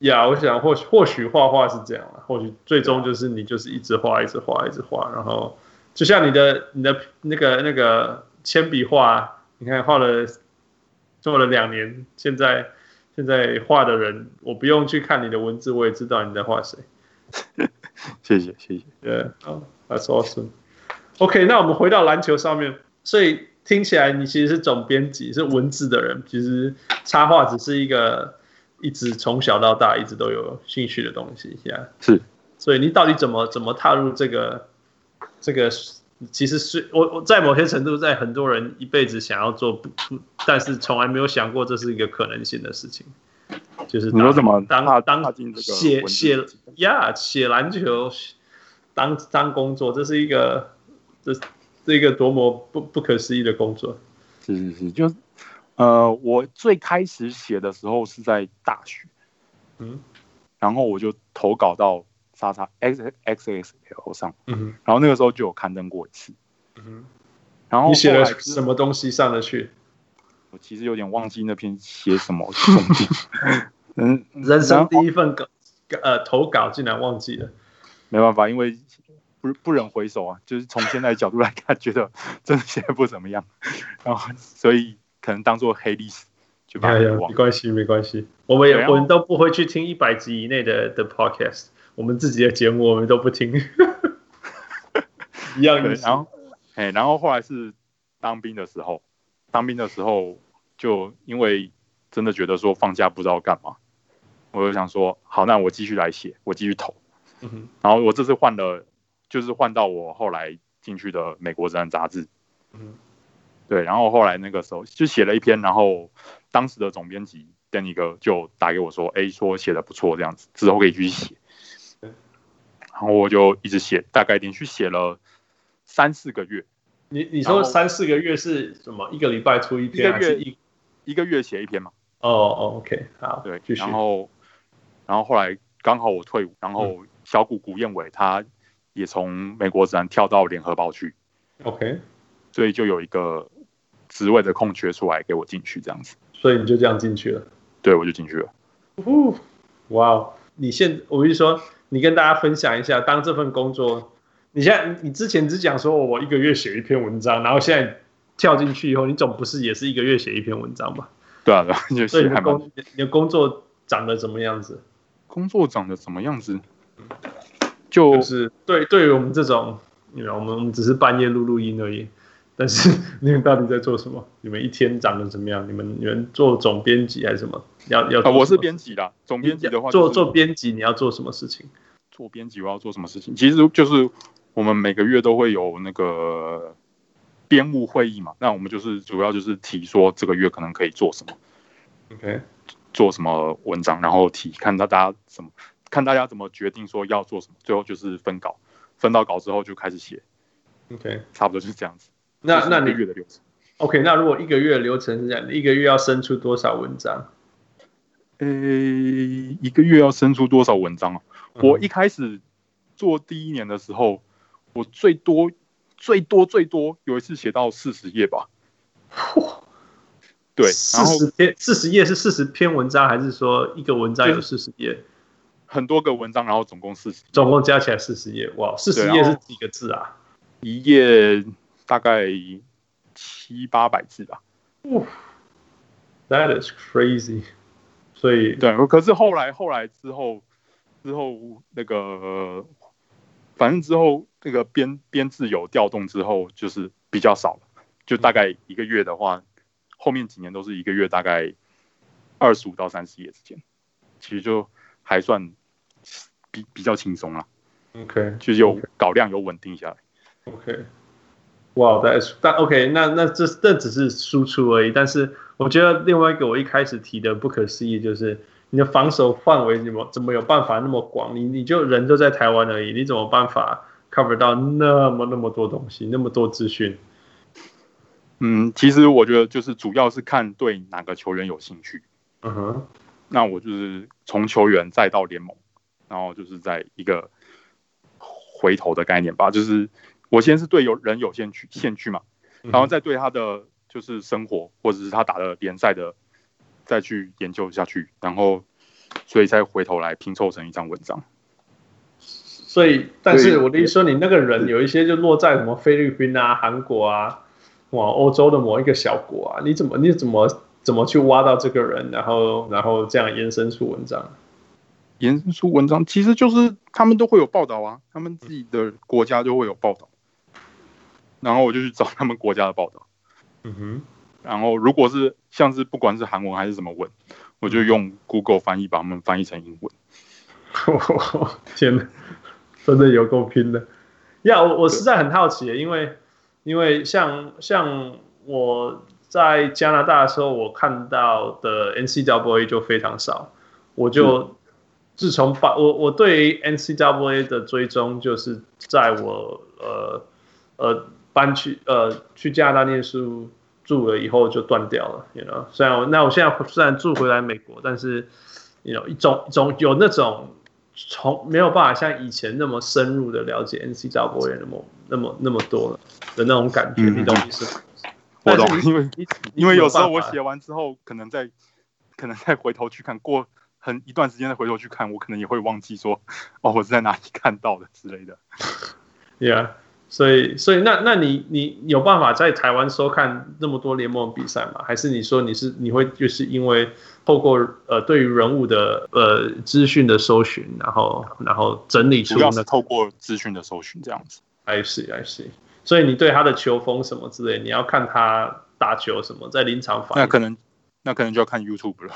呀，我想或许或许画画是这样了，或许最终就是你就是一直画，一直画，一直画，然后就像你的你的那个那个铅笔画，你看画了做了两年，现在现在画的人，我不用去看你的文字，我也知道你在画谁。谢 谢谢谢，对，好，That's awesome。OK，那我们回到篮球上面。所以听起来你其实是总编辑，是文字的人。其实插画只是一个一直从小到大一直都有兴趣的东西，yeah? 是。所以你到底怎么怎么踏入这个这个？其实是我我在某些程度，在很多人一辈子想要做不，但是从来没有想过这是一个可能性的事情。就是你说怎么当当写写呀写篮球当当工作，这是一个。这是一个多么不不可思议的工作。是是是，就呃，我最开始写的时候是在大学，嗯，然后我就投稿到叉叉 X X X L 上，嗯，然后那个时候就有刊登过一次，嗯，然后你写了什么东西上得去？我其实有点忘记那篇写什么东西，嗯，人生第一份稿呃投稿竟然忘记了，没办法，因为。不不忍回首啊，就是从现在的角度来看，觉得真的写的不怎么样，然后所以可能当做黑历史就把它。没关系，没关系，我们也我们都不会去听一百集以内的的 podcast，我们自己的节目我们都不听，一样的。然后，哎，然后后来是当兵的时候，当兵的时候就因为真的觉得说放假不知道干嘛，我就想说，好，那我继续来写，我继续投。嗯哼，然后我这次换了。就是换到我后来进去的美国职篮杂志，嗯，对，然后后来那个时候就写了一篇，然后当时的总编辑 Danny 哥就打给我说，哎，说写的不错，这样子之后可以继续写，然后我就一直写，大概连续写了三四个月，你你说三四个月是什么？一个礼拜出一篇，一个月一一个月写一篇嘛？哦哦，OK，好，对，然后然后后来刚好我退伍，然后小谷谷彦伟他也从美国职篮跳到联合报去，OK，所以就有一个职位的空缺出来给我进去这样子，所以你就这样进去了？对，我就进去了。哇哦，你现我跟你说，你跟大家分享一下，当这份工作。你现在，你之前只讲说我一个月写一篇文章，然后现在跳进去以后，你总不是也是一个月写一篇文章吧？对啊，对啊，就所以你的工你的工作长得怎么样子？工作长得怎么样子？就，就是对对于我们这种，你知道，我们只是半夜录录音而已。但是你们到底在做什么？你们一天长得怎么样？你们你们做总编辑还是什么？要要、啊？我是编辑啦，总编辑的话、就是，做做编辑你要做什么事情？做编辑我要做什么事情？其实就是。我们每个月都会有那个编务会议嘛，那我们就是主要就是提说这个月可能可以做什么，OK，做什么文章，然后提看到大家怎么看大家怎么决定说要做什么，最后就是分稿，分到稿之后就开始写，OK，差不多就是这样子。那那你月的流程，OK，那如果一个月的流程是这样，你一个月要生出多少文章？呃，一个月要生出多少文章啊？嗯、我一开始做第一年的时候。我最多最多最多有一次写到四十页吧，嚯，对，四十篇四十页是四十篇文章，还是说一个文章有四十页？很多个文章，然后总共四十，总共加起来四十页，哇，四十页是几个字啊？一页大概七八百字吧。哇，That is crazy。所以对，可是后来后来之后之后那个。反正之后那个编编制有调动之后，就是比较少了，就大概一个月的话，后面几年都是一个月大概二十五到三十页之间，其实就还算比比较轻松了。OK，就是有稿量有稳定下来。OK，哇、但但 OK，那那这这只是输出而已，但是我觉得另外一个我一开始提的不可思议就是。你的防守范围怎么怎么有办法那么广？你你就人就在台湾而已，你怎么办法 cover 到那么那么多东西，那么多资讯？嗯，其实我觉得就是主要是看对哪个球员有兴趣。嗯哼，那我就是从球员再到联盟，然后就是在一个回头的概念吧。就是我先是对有人有兴趣兴趣嘛，然后再对他的就是生活或者是他打的联赛的。再去研究下去，然后，所以再回头来拼凑成一张文章。所以，但是我的意思说，你那个人有一些就落在什么菲律宾啊、韩国啊，哇，欧洲的某一个小国啊，你怎么你怎么怎么去挖到这个人，然后然后这样延伸出文章？延伸出文章，其实就是他们都会有报道啊，他们自己的国家就会有报道，然后我就去找他们国家的报道。嗯哼。然后，如果是像是不管是韩文还是什么文，我就用 Google 翻译把他们翻译成英文。天哪，真的有够拼的！呀、yeah，我我实在很好奇，因为因为像像我在加拿大的时候，我看到的 NCAA 就非常少。我就自从把我我对 N C W A 的追踪，就是在我呃呃搬去呃去加拿大念书。住了以后就断掉了，you know。虽然我那我现在虽然住回来美国，但是，you know，一种一种有那种从没有办法像以前那么深入的了解 N C W A 那么那么那么多的那种感觉，嗯、你懂意思吗？我懂，因为因为有时候我写完之后，可能再可能再回头去看过很一段时间再回头去看，我可能也会忘记说哦，我是在哪里看到的之类的。Yeah。所以，所以那那你你有办法在台湾收看那么多联盟比赛吗？还是你说你是你会就是因为透过呃对于人物的呃资讯的搜寻，然后然后整理出那个？主要是透过资讯的搜寻这样子。I see, I see。所以你对他的球风什么之类，你要看他打球什么，在临场反应。那可能那可能就要看 YouTube 了。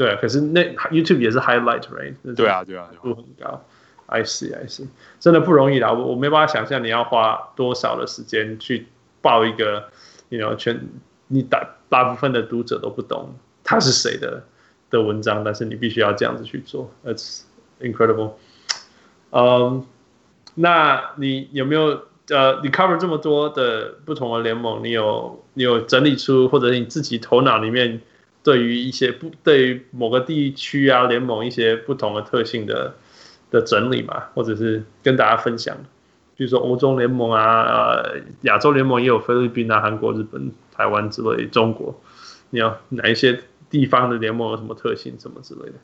对，可是那 YouTube 也是 highlight，right？对啊，对啊，度很高。I see, I see，真的不容易啦，我我没办法想象你要花多少的时间去报一个，you know，全你大大部分的读者都不懂他是谁的的文章，但是你必须要这样子去做，That's incredible。嗯，那你有没有呃，你 cover 这么多的不同的联盟，你有你有整理出，或者你自己头脑里面对于一些不对于某个地区啊联盟一些不同的特性的的整理嘛，或者是跟大家分享，比如说欧洲联盟啊，呃，亚洲联盟也有菲律宾啊、韩国、日本、台湾之类，中国，你要哪一些地方的联盟有什么特性，什么之类的？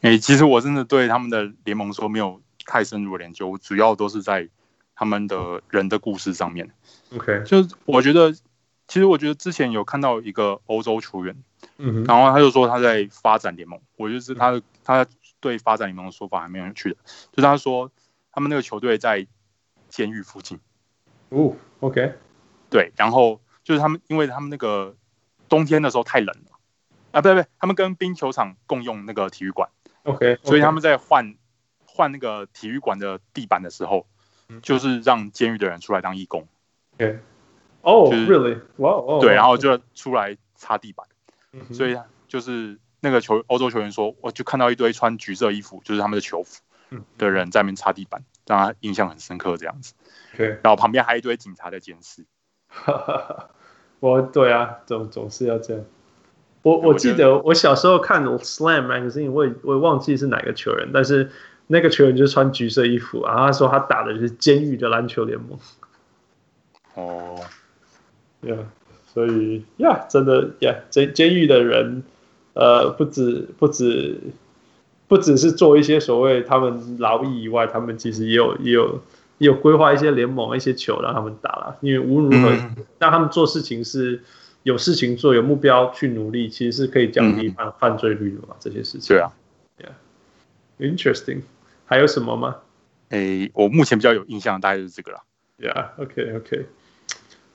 哎、欸，其实我真的对他们的联盟说没有太深入的研究，主要都是在他们的人的故事上面。OK，就是我觉得，其实我觉得之前有看到一个欧洲球员，嗯哼，然后他就说他在发展联盟，我觉得是他的他对发展联盟的说法还蛮有趣的，就是他说他们那个球队在监狱附近。哦，OK，对，然后就是他们，因为他们那个冬天的时候太冷了，啊，不对不对，他们跟冰球场共用那个体育馆。OK，, okay. 所以他们在换换那个体育馆的地板的时候，就是让监狱的人出来当义工。OK，哦、oh,，Really？哇哦！对，然后就出来擦地板。所以就是那个球欧洲球员说，我就看到一堆穿橘色衣服，就是他们的球服的人在那边擦地板，让他印象很深刻这样子。OK，然后旁边还有一堆警察在监视。我对啊，总总是要这样。我我记得我小时候看 Slam magazine，我也我也忘记是哪个球员，但是那个球员就穿橘色衣服，然后他说他打的就是监狱的篮球联盟。哦，呀，所以呀，真的呀，监监狱的人，呃，不止不止不只是做一些所谓他们劳役以外，他们其实也有也有也有规划一些联盟一些球让他们打了，因为无论如何，让、嗯、他们做事情是。有事情做，有目标去努力，其实是可以降低犯犯罪率的嘛？嗯、这些事情。对啊，Yeah，interesting。还有什么吗？诶、欸，我目前比较有印象，大概就是这个了。Yeah，OK，OK。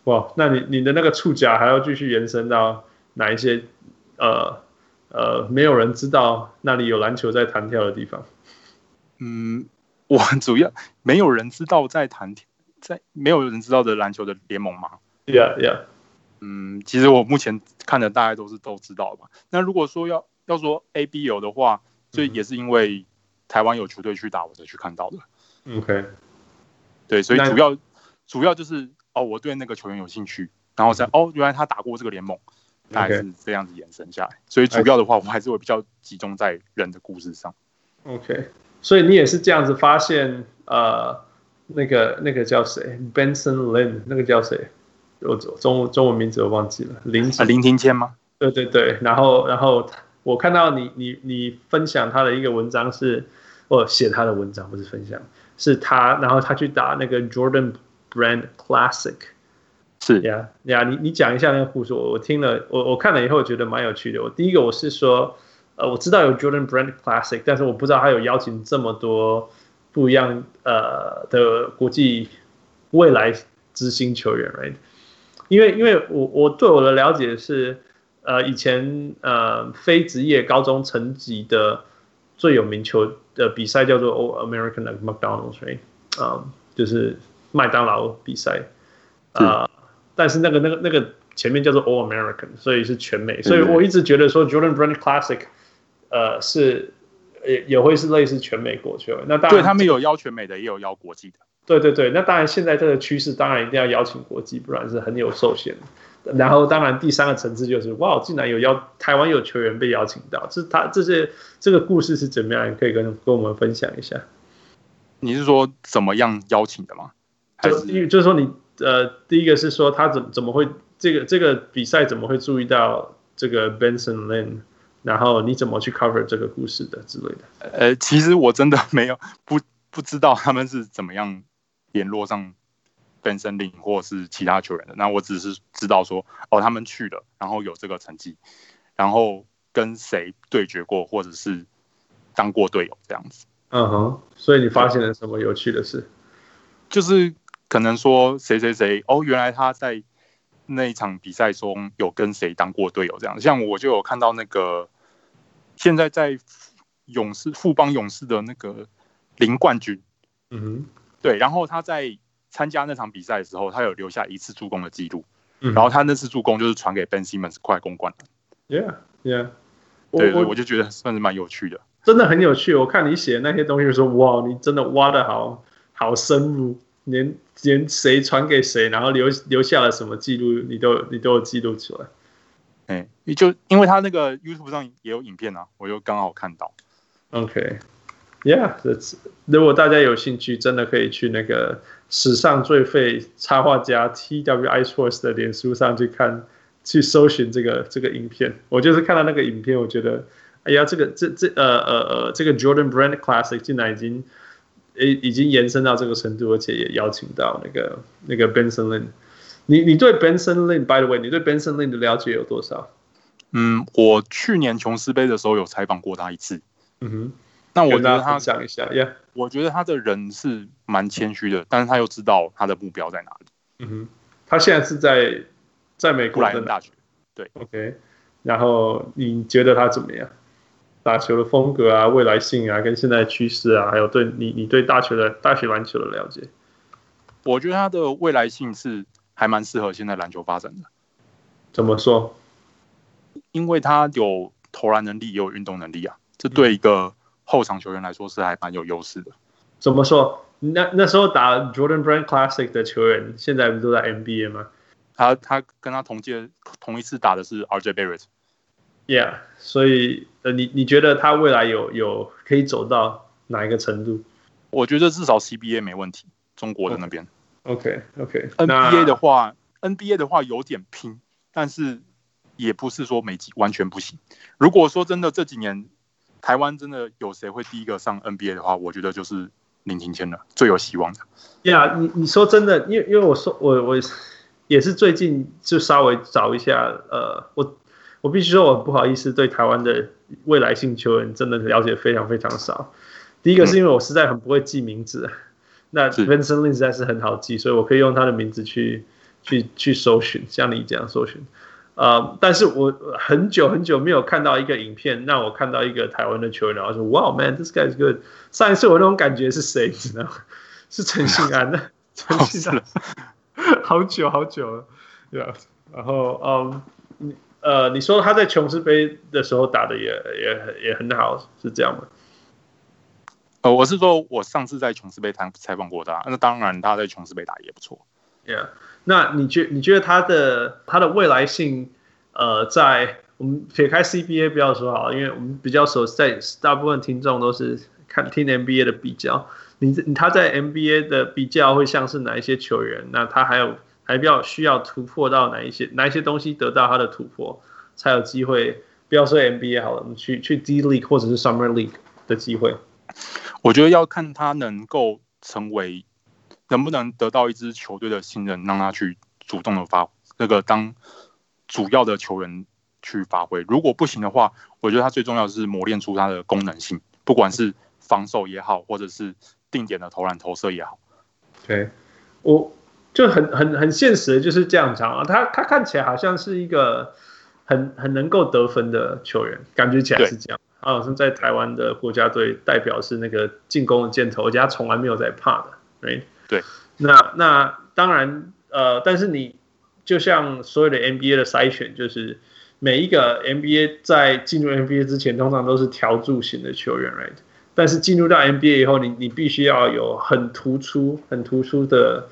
哇，那你你的那个触角还要继续延伸到哪一些？呃呃，没有人知道那里有篮球在弹跳的地方。嗯，我主要没有人知道在弹跳，在没有人知道的篮球的联盟吗？Yeah，Yeah。嗯，其实我目前看的大概都是都知道吧。那如果说要要说 A B 有的话，这也是因为台湾有球队去打，我才去看到的。OK，对，所以主要主要就是哦，我对那个球员有兴趣，然后再哦，原来他打过这个联盟，大概是这样子延伸下来。所以主要的话，我还是会比较集中在人的故事上。OK，所以你也是这样子发现呃，那个那个叫谁，Benson Lin，那个叫谁？我中中文名字我忘记了，林啊林庭谦吗？对对对，然后然后我看到你你你分享他的一个文章是，我写他的文章不是分享，是他然后他去打那个 Jordan Brand Classic，是呀呀，你你讲一下那个故事，我我听了我我看了以后觉得蛮有趣的。我第一个我是说，呃我知道有 Jordan Brand Classic，但是我不知道他有邀请这么多不一样呃的国际未来之星球员，right？因为，因为我我对我的了解是，呃，以前呃非职业高中层级的最有名球的比赛叫做 All American like McDonald's，right？啊、嗯，就是麦当劳比赛，啊、呃，但是那个那个那个前面叫做 All American，所以是全美，所以我一直觉得说 Jordan Brand Classic，呃，是也也会是类似全美国球，那当然对他们有邀全美的，也有邀国际的。对对对，那当然，现在这个趋势当然一定要邀请国际，不然是很有受限。然后，当然第三个层次就是，哇，竟然有邀台湾有球员被邀请到，这他这些这个故事是怎么样？可以跟跟我们分享一下。你是说怎么样邀请的吗？就就是说你呃，第一个是说他怎怎么会这个这个比赛怎么会注意到这个 Benson Lin，然后你怎么去 cover 这个故事的之类的？呃，其实我真的 没有不不知道他们是怎么样。联络上 Benson Lin 或是其他球员的，那我只是知道说，哦，他们去了，然后有这个成绩，然后跟谁对决过，或者是当过队友这样子。嗯哼，所以你发现了什么有趣的事？就是可能说谁谁谁，哦，原来他在那一场比赛中有跟谁当过队友这样。像我就有看到那个现在在勇士富邦勇士的那个林冠军，嗯哼。对，然后他在参加那场比赛的时候，他有留下一次助攻的记录，嗯、然后他那次助攻就是传给 Ben Simmons 快攻冠的。Yeah，Yeah，对，我就觉得算是蛮有趣的，真的很有趣。我看你写那些东西的时候，哇，你真的挖的好好深入。连连谁传给谁，然后留留下了什么记录，你都你都有记录出来。哎，就因为他那个 YouTube 上也有影片啊，我又刚好看到。OK，Yeah. 如果大家有兴趣，真的可以去那个史上最废插画家 T.W. Iceworks 的脸书上去看，去搜寻这个这个影片。我就是看到那个影片，我觉得，哎呀，这个这这呃呃呃，这个 Jordan Brand Classic 竟然已经诶已经延伸到这个程度，而且也邀请到那个那个 Benson Lin。你你对 Benson Lin，by the way，你对 Benson Lin 的了解有多少？嗯，我去年琼斯杯的时候有采访过他一次。嗯哼，那我觉得他讲一下，Yeah，我觉得他的人是蛮谦虚的，但是他又知道他的目标在哪里。嗯哼，他现在是在在美国的大学。对，OK。然后你觉得他怎么样？打球的风格啊，未来性啊，跟现在的趋势啊，还有对你你对大学的大学篮球的了解？我觉得他的未来性是还蛮适合现在篮球发展的。怎么说？因为他有投篮能力，也有运动能力啊，这对一个后场球员来说是还蛮有优势的。怎么说？那那时候打 Jordan Brand Classic 的球员，现在不都在 NBA 吗？他他跟他同届同一次打的是 RJ Barrett。Yeah，所以呃，你你觉得他未来有有可以走到哪一个程度？我觉得至少 CBA 没问题，中国的那边。OK OK, okay. NBA 的话，NBA 的话有点拼，但是。也不是说每季完全不行。如果说真的这几年台湾真的有谁会第一个上 NBA 的话，我觉得就是林庭谦了，最有希望的。yeah，你你说真的，因为因为我说我我也是最近就稍微找一下，呃，我我必须说我不好意思，对台湾的未来性球员真的了解非常非常少。第一个是因为我实在很不会记名字，嗯、那 Benson Lin 实在是很好记，所以我可以用他的名字去去去搜寻，像你这样搜寻。呃，但是我很久很久没有看到一个影片，让我看到一个台湾的球员，然后说，Wow man，this guy is good。上一次我那种感觉是谁？你知道吗？是陈信安 的，陈信安，好久好久了，对啊。然后，嗯，你呃，你说他在琼斯杯的时候打的也也也很好，是这样吗？呃，我是说我上次在琼斯杯采采访过他，那当然他在琼斯杯打也不错。Yeah，那你觉你觉得他的他的未来性，呃，在我们撇开 CBA 不要说好，因为我们比较熟，在大部分听众都是看听 NBA 的比较。你他在 NBA 的比较会像是哪一些球员？那他还有还比较需要突破到哪一些哪一些东西得到他的突破，才有机会？不要说 NBA 好了，我们去去 D League 或者是 Summer League 的机会。我觉得要看他能够成为。能不能得到一支球队的信任，让他去主动的发那个当主要的球员去发挥？如果不行的话，我觉得他最重要的是磨练出他的功能性，不管是防守也好，或者是定点的投篮投射也好。对，我就很很很现实的就是这样讲啊。他他看起来好像是一个很很能够得分的球员，感觉起来是这样。他好像在台湾的国家队代表是那个进攻的箭头，而且他从来没有在怕的，right? 对，那那当然，呃，但是你就像所有的 NBA 的筛选，就是每一个 NBA 在进入 NBA 之前，通常都是调柱型的球员，right？但是进入到 NBA 以后，你你必须要有很突出、很突出的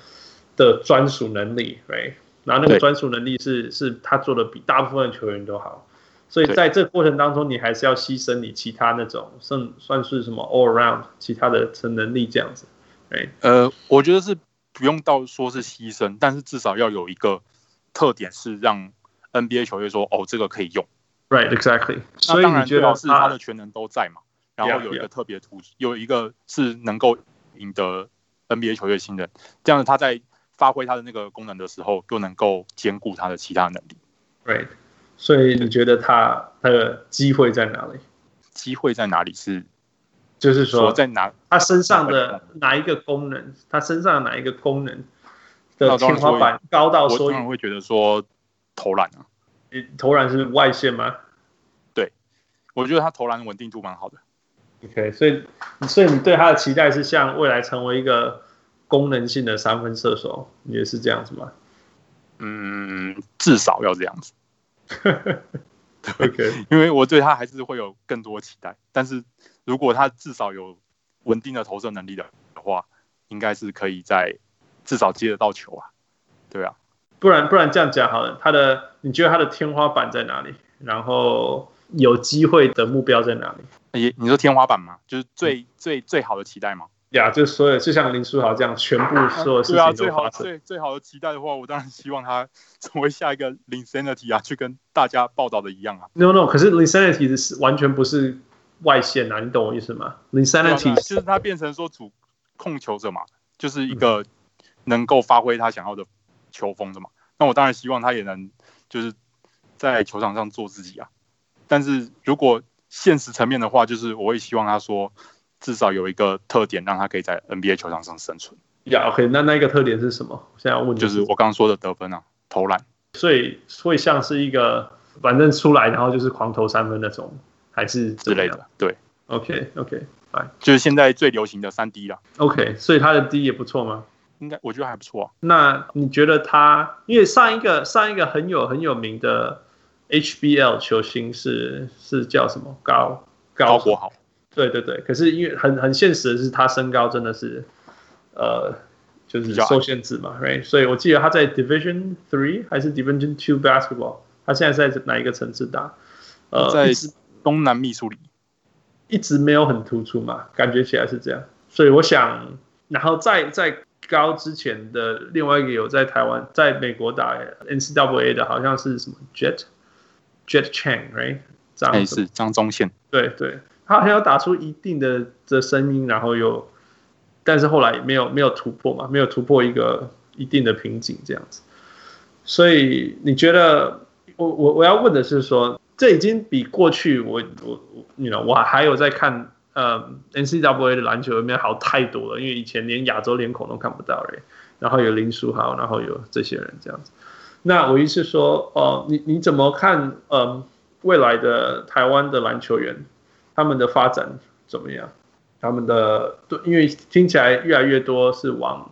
的专属能力，right？然后那个专属能力是是他做的比大部分的球员都好，所以在这个过程当中，你还是要牺牲你其他那种算算是什么 all around 其他的成能力这样子。呃，我觉得是不用到说是牺牲，但是至少要有一个特点是让 NBA 球员说，哦，这个可以用。Right, exactly。那当然最好是他的全能都在嘛，然后有一个特别突出，有一个是能够赢得 NBA 球队信任，这样子他在发挥他的那个功能的时候，又能够兼顾他的其他能力。Right。所以你觉得他他的机会在哪里？机会在哪里是？就是说，在哪他身上的哪一个功能，他身上的哪一个功能的天花板高到说，我当然会觉得说投篮啊，投篮是外线吗？对，我觉得他投篮稳定度蛮好的。OK，所以所以你对他的期待是像未来成为一个功能性的三分射手，也是这样子吗？嗯，至少要这样子。OK，因为我对他还是会有更多期待，但是。如果他至少有稳定的投射能力的话，应该是可以在至少接得到球啊，对啊。不然不然这样讲好了，他的你觉得他的天花板在哪里？然后有机会的目标在哪里？你你说天花板吗？就是最、嗯、最最好的期待吗？呀，就所有就像林书豪这样，全部 所有事情都发生。对啊，最好最最好的期待的话，我当然希望他 成为下一个 Linsanity 啊，去跟大家报道的一样啊。No No，可是 Linsanity 是完全不是外线啊，你懂我意思吗？Linsanity 就是他变成说主控球者嘛，就是一个能够发挥他想要的球风的嘛。那我当然希望他也能就是在球场上做自己啊。但是如果现实层面的话，就是我会希望他说。至少有一个特点，让他可以在 NBA 球场上生存。呀，OK，那那一个特点是什么？现在要问就是我刚刚说的得分啊，投篮。所以会像是一个反正出来然后就是狂投三分那种，还是之类的？对，OK，OK，来，就是现在最流行的三 D 了。OK，所以他的 D 也不错吗？应该我觉得还不错啊。那你觉得他，因为上一个上一个很有很有名的 HBL 球星是是叫什么？高高，高国豪。对对对，可是因为很很现实的是，他身高真的是，呃，就是受限制嘛，right？所以我记得他在 Division Three 还是 Division Two Basketball，他现在在哪一个层次打？呃，在东南密苏里，一直没有很突出嘛，感觉起来是这样。所以我想，然后再再高之前的另外一个有在台湾，在美国打 NCAA 的，好像是什么 Jet Jet Chang，right？这样是张宗宪，对对。他好像要打出一定的的声音，然后又，但是后来没有没有突破嘛，没有突破一个一定的瓶颈这样子。所以你觉得，我我我要问的是说，这已经比过去我我你 you know 我还有在看呃 N C W A 的篮球里面好太多了，因为以前连亚洲脸孔都看不到人，然后有林书豪，然后有这些人这样子。那我意思说，哦、你你怎么看呃未来的台湾的篮球员？他们的发展怎么样？他们的对，因为听起来越来越多是往，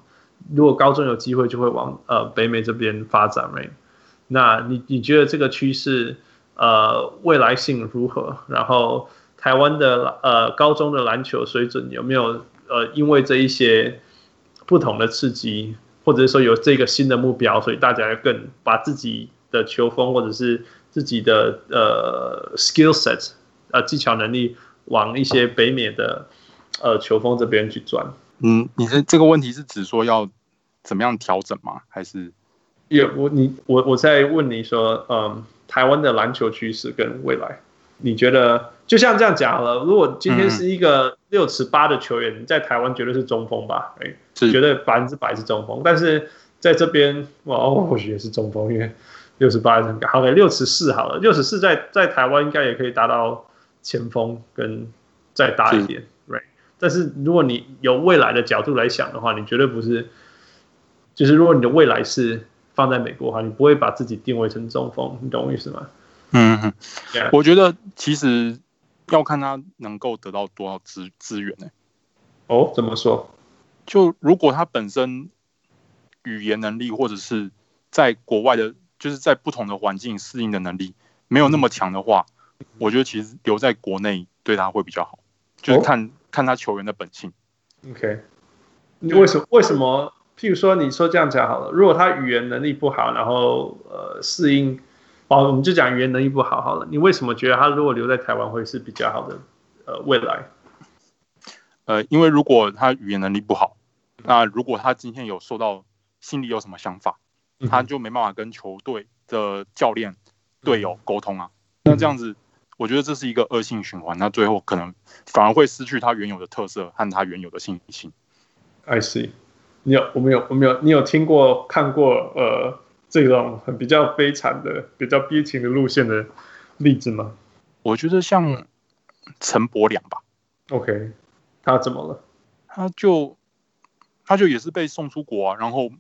如果高中有机会就会往呃北美这边发展，right？那你你觉得这个趋势呃未来性如何？然后台湾的呃高中的篮球水准有没有呃因为这一些不同的刺激，或者说有这个新的目标，所以大家要更把自己的球风或者是自己的呃 skill set。呃，技巧能力往一些北美的呃球风这边去转。嗯，你的这个问题是指说要怎么样调整吗？还是有我你我我在问你说，嗯，台湾的篮球趋势跟未来，你觉得就像这样讲了，如果今天是一个六尺八的球员，嗯、在台湾绝对是中锋吧？哎，是绝对百分之百是中锋。但是在这边，哇，或许也是中锋，因为六尺八很高。OK，，六尺四好了，六尺四在在台湾应该也可以达到。前锋跟再大一点，right？但是如果你有未来的角度来想的话，你绝对不是，就是如果你的未来是放在美国的话，你不会把自己定位成中锋，你懂我意思吗？嗯哼，Yeah. 我觉得其实要看他能够得到多少资资源呢？哦，怎么说？就如果他本身语言能力，或者是在国外的，就是在不同的环境适应的能力没有那么强的话。我觉得其实留在国内对他会比较好，就是看、哦、看他球员的本性。OK，你为什么为什么？譬如说，你说这样讲好了，如果他语言能力不好，然后呃适应，哦，我们就讲语言能力不好好了。你为什么觉得他如果留在台湾会是比较好的呃未来？呃，因为如果他语言能力不好，那如果他今天有受到心里有什么想法，他就没办法跟球队的教练队友沟通啊。那这样子。我觉得这是一个恶性循环，那最后可能反而会失去它原有的特色和它原有的信心。I see，你有我没有我没有你有听过看过呃这种很比较悲惨的、比较悲情的路线的例子吗？我觉得像陈柏良吧。OK，他怎么了？他就他就也是被送出国啊，然后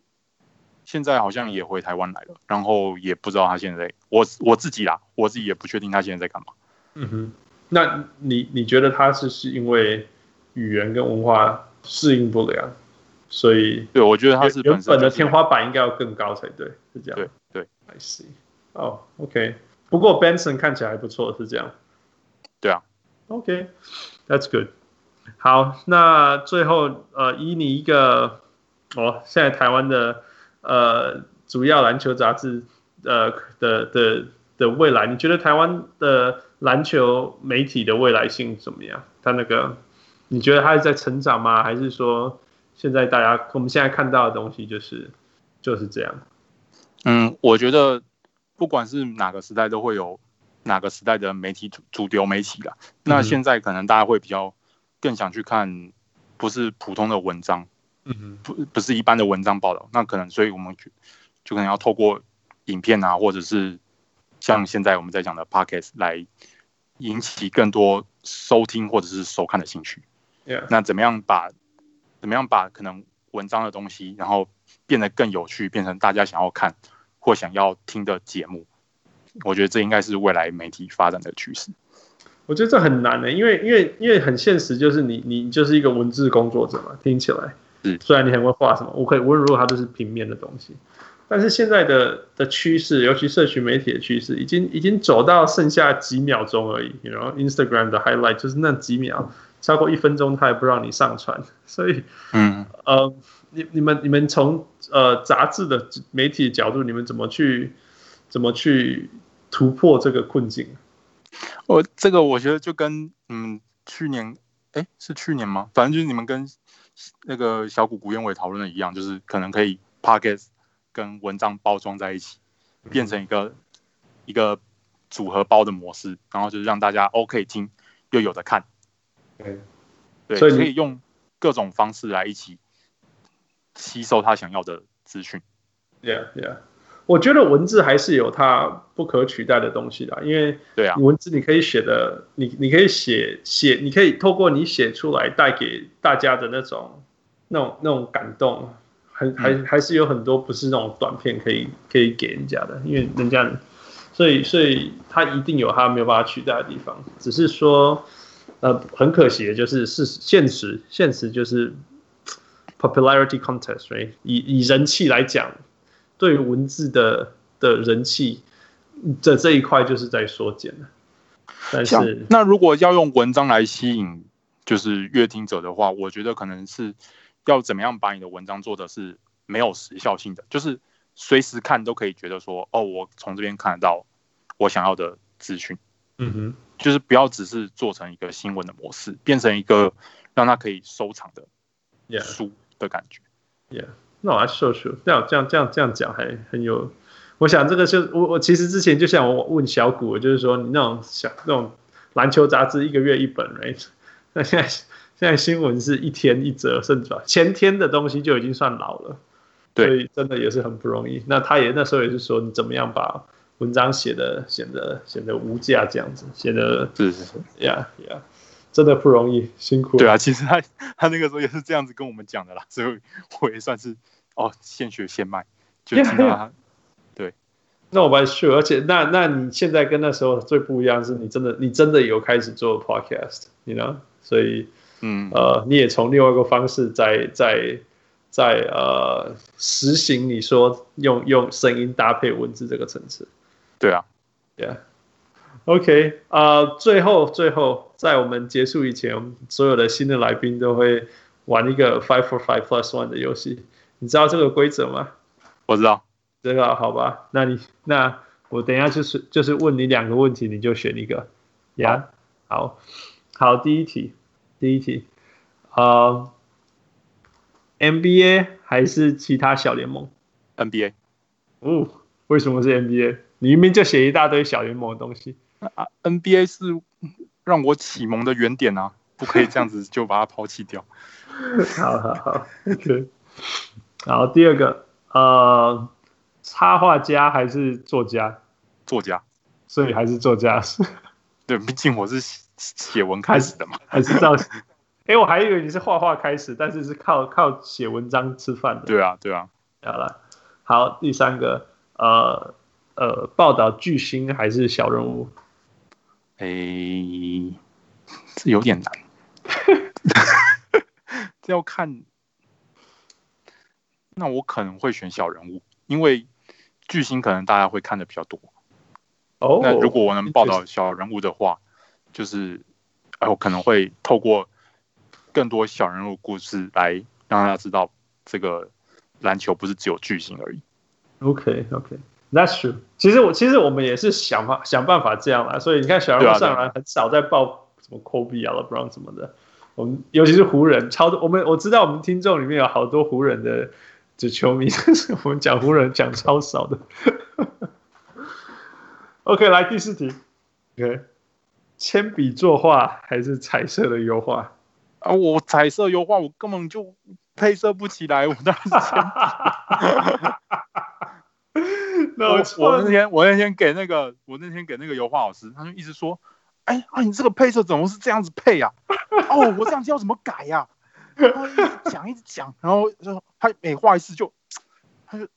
现在好像也回台湾来了，然后也不知道他现在我我自己啦，我自己也不确定他现在在干嘛。嗯哼，那你你觉得他是是因为语言跟文化适应不良，所以对，我觉得他是原本的天花板应该要更高才对，是这样。对对，I see。哦，OK。不过 Benson 看起来还不错，是这样。对啊。OK，That's good。好，那最后呃，以你一个哦，现在台湾的呃主要篮球杂志呃的的的未来，你觉得台湾的篮球媒体的未来性怎么样？他那个你觉得他是在成长吗？还是说现在大家我们现在看到的东西就是就是这样？嗯，我觉得不管是哪个时代都会有哪个时代的媒体主主流媒体啦。那现在可能大家会比较更想去看不是普通的文章。嗯，不不是一般的文章报道，那可能所以我们就就可能要透过影片啊，或者是像现在我们在讲的 Podcast 来引起更多收听或者是收看的兴趣。Yeah. 那怎么样把怎么样把可能文章的东西，然后变得更有趣，变成大家想要看或想要听的节目？我觉得这应该是未来媒体发展的趋势。我觉得这很难的，因为因为因为很现实，就是你你就是一个文字工作者嘛，听起来。嗯，虽然你很会画什么，我可以无论如果它就是平面的东西，但是现在的的趋势，尤其社群媒体的趋势，已经已经走到剩下几秒钟而已。然后 Instagram 的 highlight 就是那几秒，超过一分钟它也不让你上传。所以，嗯，呃，你你们你们从呃杂志的媒体的角度，你们怎么去怎么去突破这个困境？我这个我觉得就跟嗯去年，哎，是去年吗？反正就是你们跟。那个小谷谷燕伟讨论的一样，就是可能可以 Podcast 跟文章包装在一起，变成一个一个组合包的模式，然后就是让大家 OK 听又有的看。对，对，所以可以用各种方式来一起吸收他想要的资讯。Yeah, yeah. 我觉得文字还是有它不可取代的东西的，因为对啊，文字你可以写的，你你可以写写，你可以透过你写出来带给大家的那种那种那种感动，还还还是有很多不是那种短片可以可以给人家的，因为人家，所以所以他一定有他没有办法取代的地方，只是说呃很可惜的就是是现实现实就是 popularity contest，right? 以以人气来讲。对于文字的的人气的这一块，就是在缩减了。但是，那如果要用文章来吸引就是阅听者的话，我觉得可能是要怎么样把你的文章做的是没有时效性的，就是随时看都可以觉得说，哦，我从这边看得到我想要的资讯。嗯哼，就是不要只是做成一个新闻的模式，变成一个让它可以收藏的书的感觉。Yeah. 那我来说说，这样这样这样这样讲还很有，我想这个就我我其实之前就像我问小谷，就是说你那种小那种篮球杂志一个月一本，right？那现在现在新闻是一天一折，甚至前天的东西就已经算老了，对，所以真的也是很不容易。那他也那时候也是说，你怎么样把文章写的显得显得无价，这样子显得，是是是，呀呀。真的不容易，辛苦。对啊，其实他他那个时候也是这样子跟我们讲的啦，所以我也算是哦，现学现卖，就听到他。对，那我蛮 sure，而且那那你现在跟那时候最不一样是你真的你真的有开始做 podcast，you know，所以嗯呃，你也从另外一个方式在在在呃实行你说用用声音搭配文字这个层次。对啊，Yeah。OK，啊、uh，最后最后，在我们结束以前，我们所有的新的来宾都会玩一个 Five for Five Plus One 的游戏。你知道这个规则吗？我知道。这个好吧？那你那我等一下就是就是问你两个问题，你就选一个。呀、yeah?，好，好，第一题，第一题，呃、uh,，NBA 还是其他小联盟？NBA。哦，为什么是 NBA？你明明就写一大堆小联盟的东西。啊，NBA 是让我启蒙的原点啊，不可以这样子就把它抛弃掉。好好好，OK。好，第二个，呃，插画家还是作家？作家，所以还是作家。对，毕竟我是写文开始的嘛。还 是造型？哎，我还以为你是画画开始，但是是靠靠写文章吃饭的。对啊，对啊。好了，好，第三个，呃呃，报道巨星还是小人物？哎，这有点难，这要看。那我可能会选小人物，因为巨星可能大家会看的比较多。哦，那如果我能报道小人物的话，就是，哎，我可能会透过更多小人物故事来让大家知道这个篮球不是只有巨星而已。OK OK，That's true。其实我其实我们也是想法想办法这样啦，所以你看小人物上来很少在报什么 Kobe 啊、LeBron 什么的。我们尤其是湖人，超多我们我知道我们听众里面有好多湖人的的球迷，但是我们讲湖人讲超少的。OK，来第四题。OK，铅笔作画还是彩色的油画？啊，我彩色油画我根本就配色不起来，我当然是铅笔。我我那天我那天给那个我那天给那个油画老师，他就一直说。哎啊！你这个配色怎么是这样子配呀？哦，我这样子要怎么改呀？然后一直讲一直讲，然后就他每画一次就，他就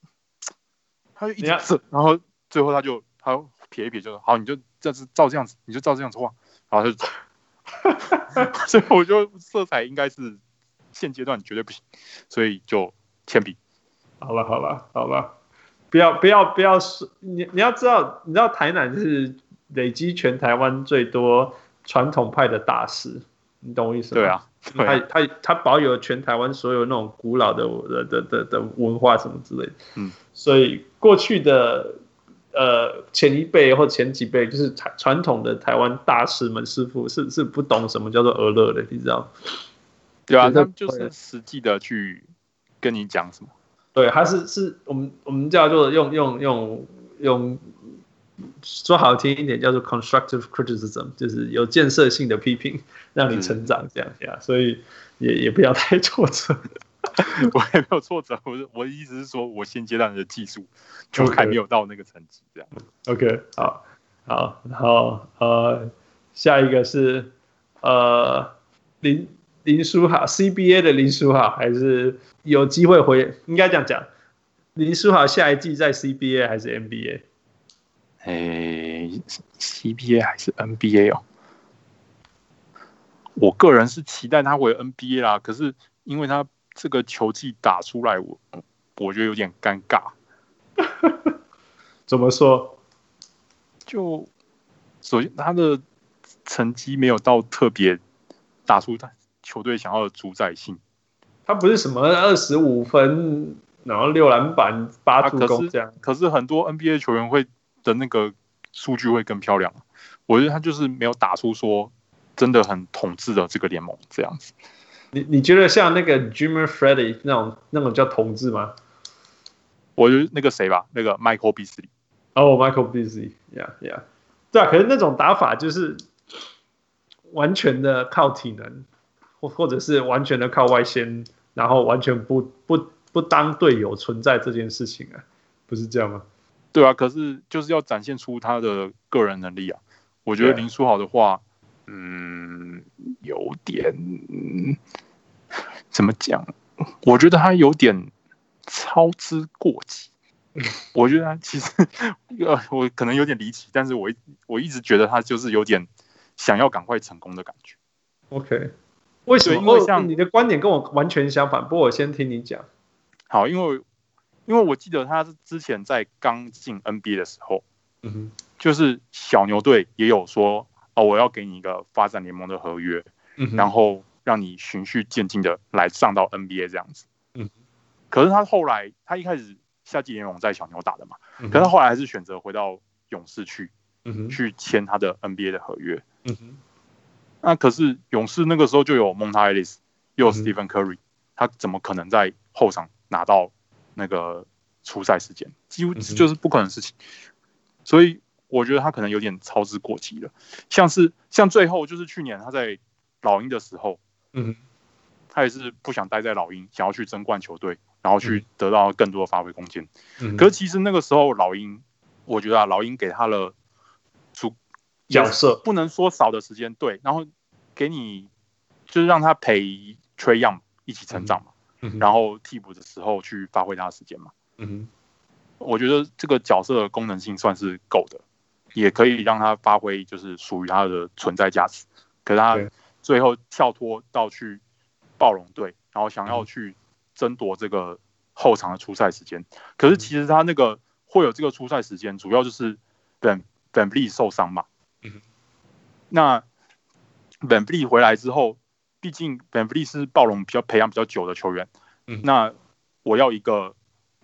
他就一直这，然后最后他就他撇一撇就说好，你就这是照这样子，你就照这样子画，然后就，所以我就色彩应该是现阶段绝对不行，所以就铅笔。好了好了好了，不要不要不要说你你要知道你知道台南是。累积全台湾最多传统派的大师，你懂我意思吗？对啊，对啊，他他他保有全台湾所有那种古老的的的的的文化什么之类的。嗯，所以过去的呃前一辈或前几辈，就是传传统的台湾大师们师傅是是不懂什么叫做俄勒的，你知道？对啊，他们就是实际的去跟你讲什么。对，他是是我们我们叫做用用用用。说好听一点叫做 constructive criticism，就是有建设性的批评，让你成长这样呀。所以也也不要太挫折。我也没有挫折，我我的意思是说，我现阶段的技术就还没有到那个层级这样。OK，好，好，然后呃，下一个是呃林林书豪 CBA 的林书豪，还是有机会回？应该这样讲，林书豪下一季在 CBA 还是 NBA？哎、欸、，CBA 还是 NBA 哦？我个人是期待他回 NBA 啦，可是因为他这个球技打出来，我我觉得有点尴尬。怎么说？就首先他的成绩没有到特别打出他球队想要的主宰性。他不是什么二十五分，然后六篮板八助攻这样，啊，可是，可是很多 NBA 球员会。的那个数据会更漂亮，我觉得他就是没有打出说真的很统治的这个联盟这样子。你你觉得像那个 Jimmy Freddy 那种那种叫同志吗？我觉得那个谁吧，那个 Michael Beasley。哦，Michael Beasley，yeah yeah，对啊，可是那种打法就是完全的靠体能，或或者是完全的靠外线，然后完全不不不当队友存在这件事情啊，不是这样吗？对啊，可是就是要展现出他的个人能力啊。我觉得林书豪的话，嗯，有点怎么讲？我觉得他有点操之过急。我觉得他其实呃，我可能有点离奇，但是我我一直觉得他就是有点想要赶快成功的感觉。OK，为什么？因为像你的观点跟我完全相反。不过我先听你讲。好，因为。因为我记得他是之前在刚进 NBA 的时候，嗯哼，就是小牛队也有说哦，我要给你一个发展联盟的合约，嗯，然后让你循序渐进的来上到 NBA 这样子，嗯，可是他后来他一开始夏季联盟在小牛打的嘛，嗯，可是他后来还是选择回到勇士去，嗯哼，去签他的 NBA 的合约，嗯哼，那可是勇士那个时候就有蒙塔·艾利斯，又有 Stephen Curry，他怎么可能在后场拿到？那个出赛时间？几乎就是不可能的事情，所以我觉得他可能有点操之过急了。像是像最后就是去年他在老鹰的时候，嗯，他也是不想待在老鹰，想要去争冠球队，然后去得到更多的发挥空间。嗯可是其实那个时候老鹰，我觉得啊，老鹰给他了出角色，不能说少的时间，对，然后给你就是让他陪 Trae Young 一起成长嘛。然后替补的时候去发挥他的时间嘛，嗯哼，我觉得这个角色的功能性算是够的，也可以让他发挥就是属于他的存在价值。可是他最后跳脱到去暴龙队，然后想要去争夺这个后场的出赛时间。可是其实他那个会有这个出赛时间，主要就是 Van VanVleet 受伤嘛，嗯，那 VanVleet 回来之后。毕竟 VanVleet 是暴龙比较培养比较久的球员，嗯，那我要一个，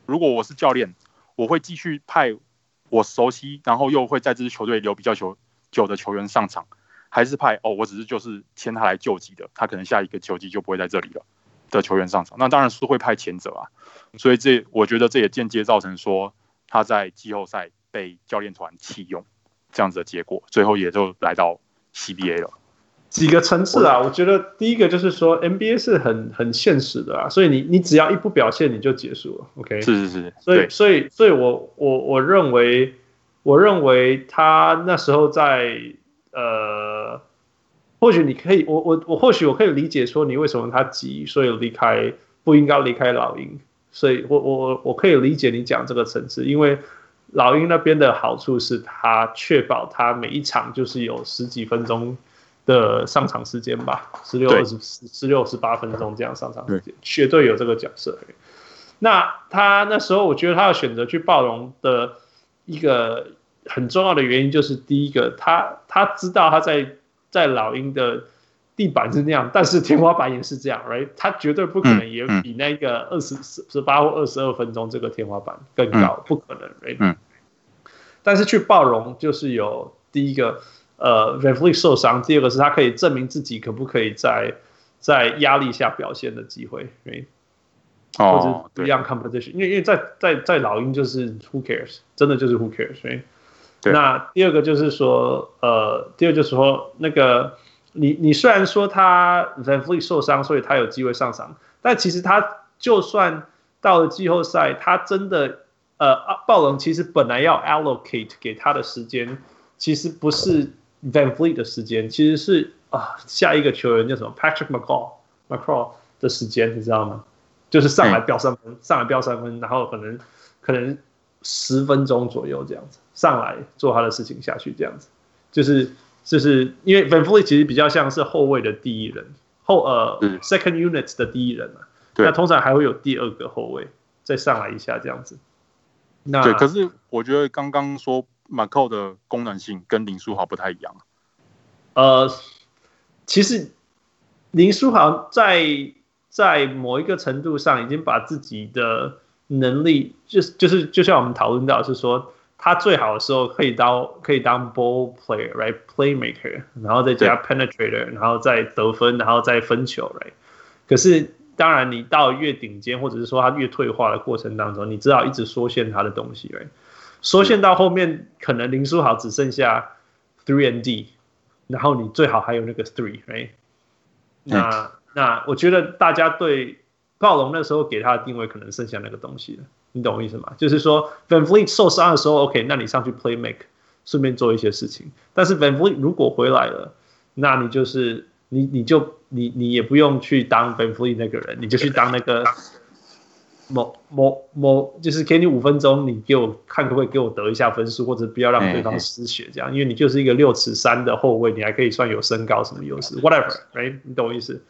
如果我是教练，我会继续派我熟悉，然后又会在这支球队留比较久久的球员上场，还是派哦，我只是就是签他来救急的，他可能下一个球季就不会在这里了的球员上场，那当然是会派前者啊。所以这我觉得这也间接造成说他在季后赛被教练团弃用这样子的结果，最后也就来到 CBA 了。几个层次啊，我觉得第一个就是说 NBA 是很很现实的啊，所以你你只要一不表现你就结束了，OK？是是是，所以所以所以我我我认为我认为他那时候在呃，或许你可以我我我或许我可以理解说你为什么他急，所以离开不应该离开老鹰，所以我我我可以理解你讲这个层次，因为老鹰那边的好处是他确保他每一场就是有十几分钟。的上场时间吧，十六、二十、十六、十八分钟这样上场时间，绝对有这个角色。那他那时候，我觉得他要选择去暴龙的一个很重要的原因，就是第一个，他他知道他在在老鹰的地板是那样，但是天花板也是这样，right？他绝对不可能也比那个二十十八或二十二分钟这个天花板更高，不可能，right？但是去暴龙就是有第一个。呃 VanVleet 受伤，第二个是他可以证明自己可不可以在在压力下表现的机会，哦，或者不一样 competition，因为因为在在在老鹰就是 Who cares，真的就是 Who cares，对。那第二个就是说，呃，第二就是说，那个你你虽然说他 VanVleet 受伤，所以他有机会上场，但其实他就算到了季后赛，他真的呃，暴龙其实本来要 allocate 给他的时间，其实不是。VanVleet 的时间其实是啊，下一个球员叫什么 Patrick McCall McCall 的时间你知道吗？就是上来飙三分，上来飙三分，然后可能可能十分钟左右这样子上来做他的事情下去这样子，就是就是因为 Van Fleet 其实比较像是后卫的第一人后呃 second unit 的第一人嘛，那通常还会有第二个后卫再上来一下这样子。那对，可是我觉得刚刚说。马扣的功能性跟林书豪不太一样。呃，其实林书豪在在某一个程度上已经把自己的能力，就是就是就像我们讨论到，是说他最好的时候可以当可以当 ball player，right，playmaker，然后再加 penetrator，然后再得分，然后再分球，right。可是当然，你到越顶尖，或者是说他越退化的过程当中，你知道一直缩限他的东西，right。缩限到后面，可能林书豪只剩下 three and D，然后你最好还有那个 three，right？那那我觉得大家对暴龙那时候给他的定位可能剩下那个东西了，你懂我意思吗？就是说 VanVleet 受伤的时候，OK，那你上去 play make，顺便做一些事情。但是 VanVleet 如果回来了，那你就是你你就你你也不用去当 VanVleet 那个人，你就去当那个。某某某，就是给你五分钟，你给我看可不可以给我得一下分数，或者不要让对方失血，这样，因为你就是一个六尺三的后卫，你还可以算有身高什么优势，whatever，right？你懂我意思？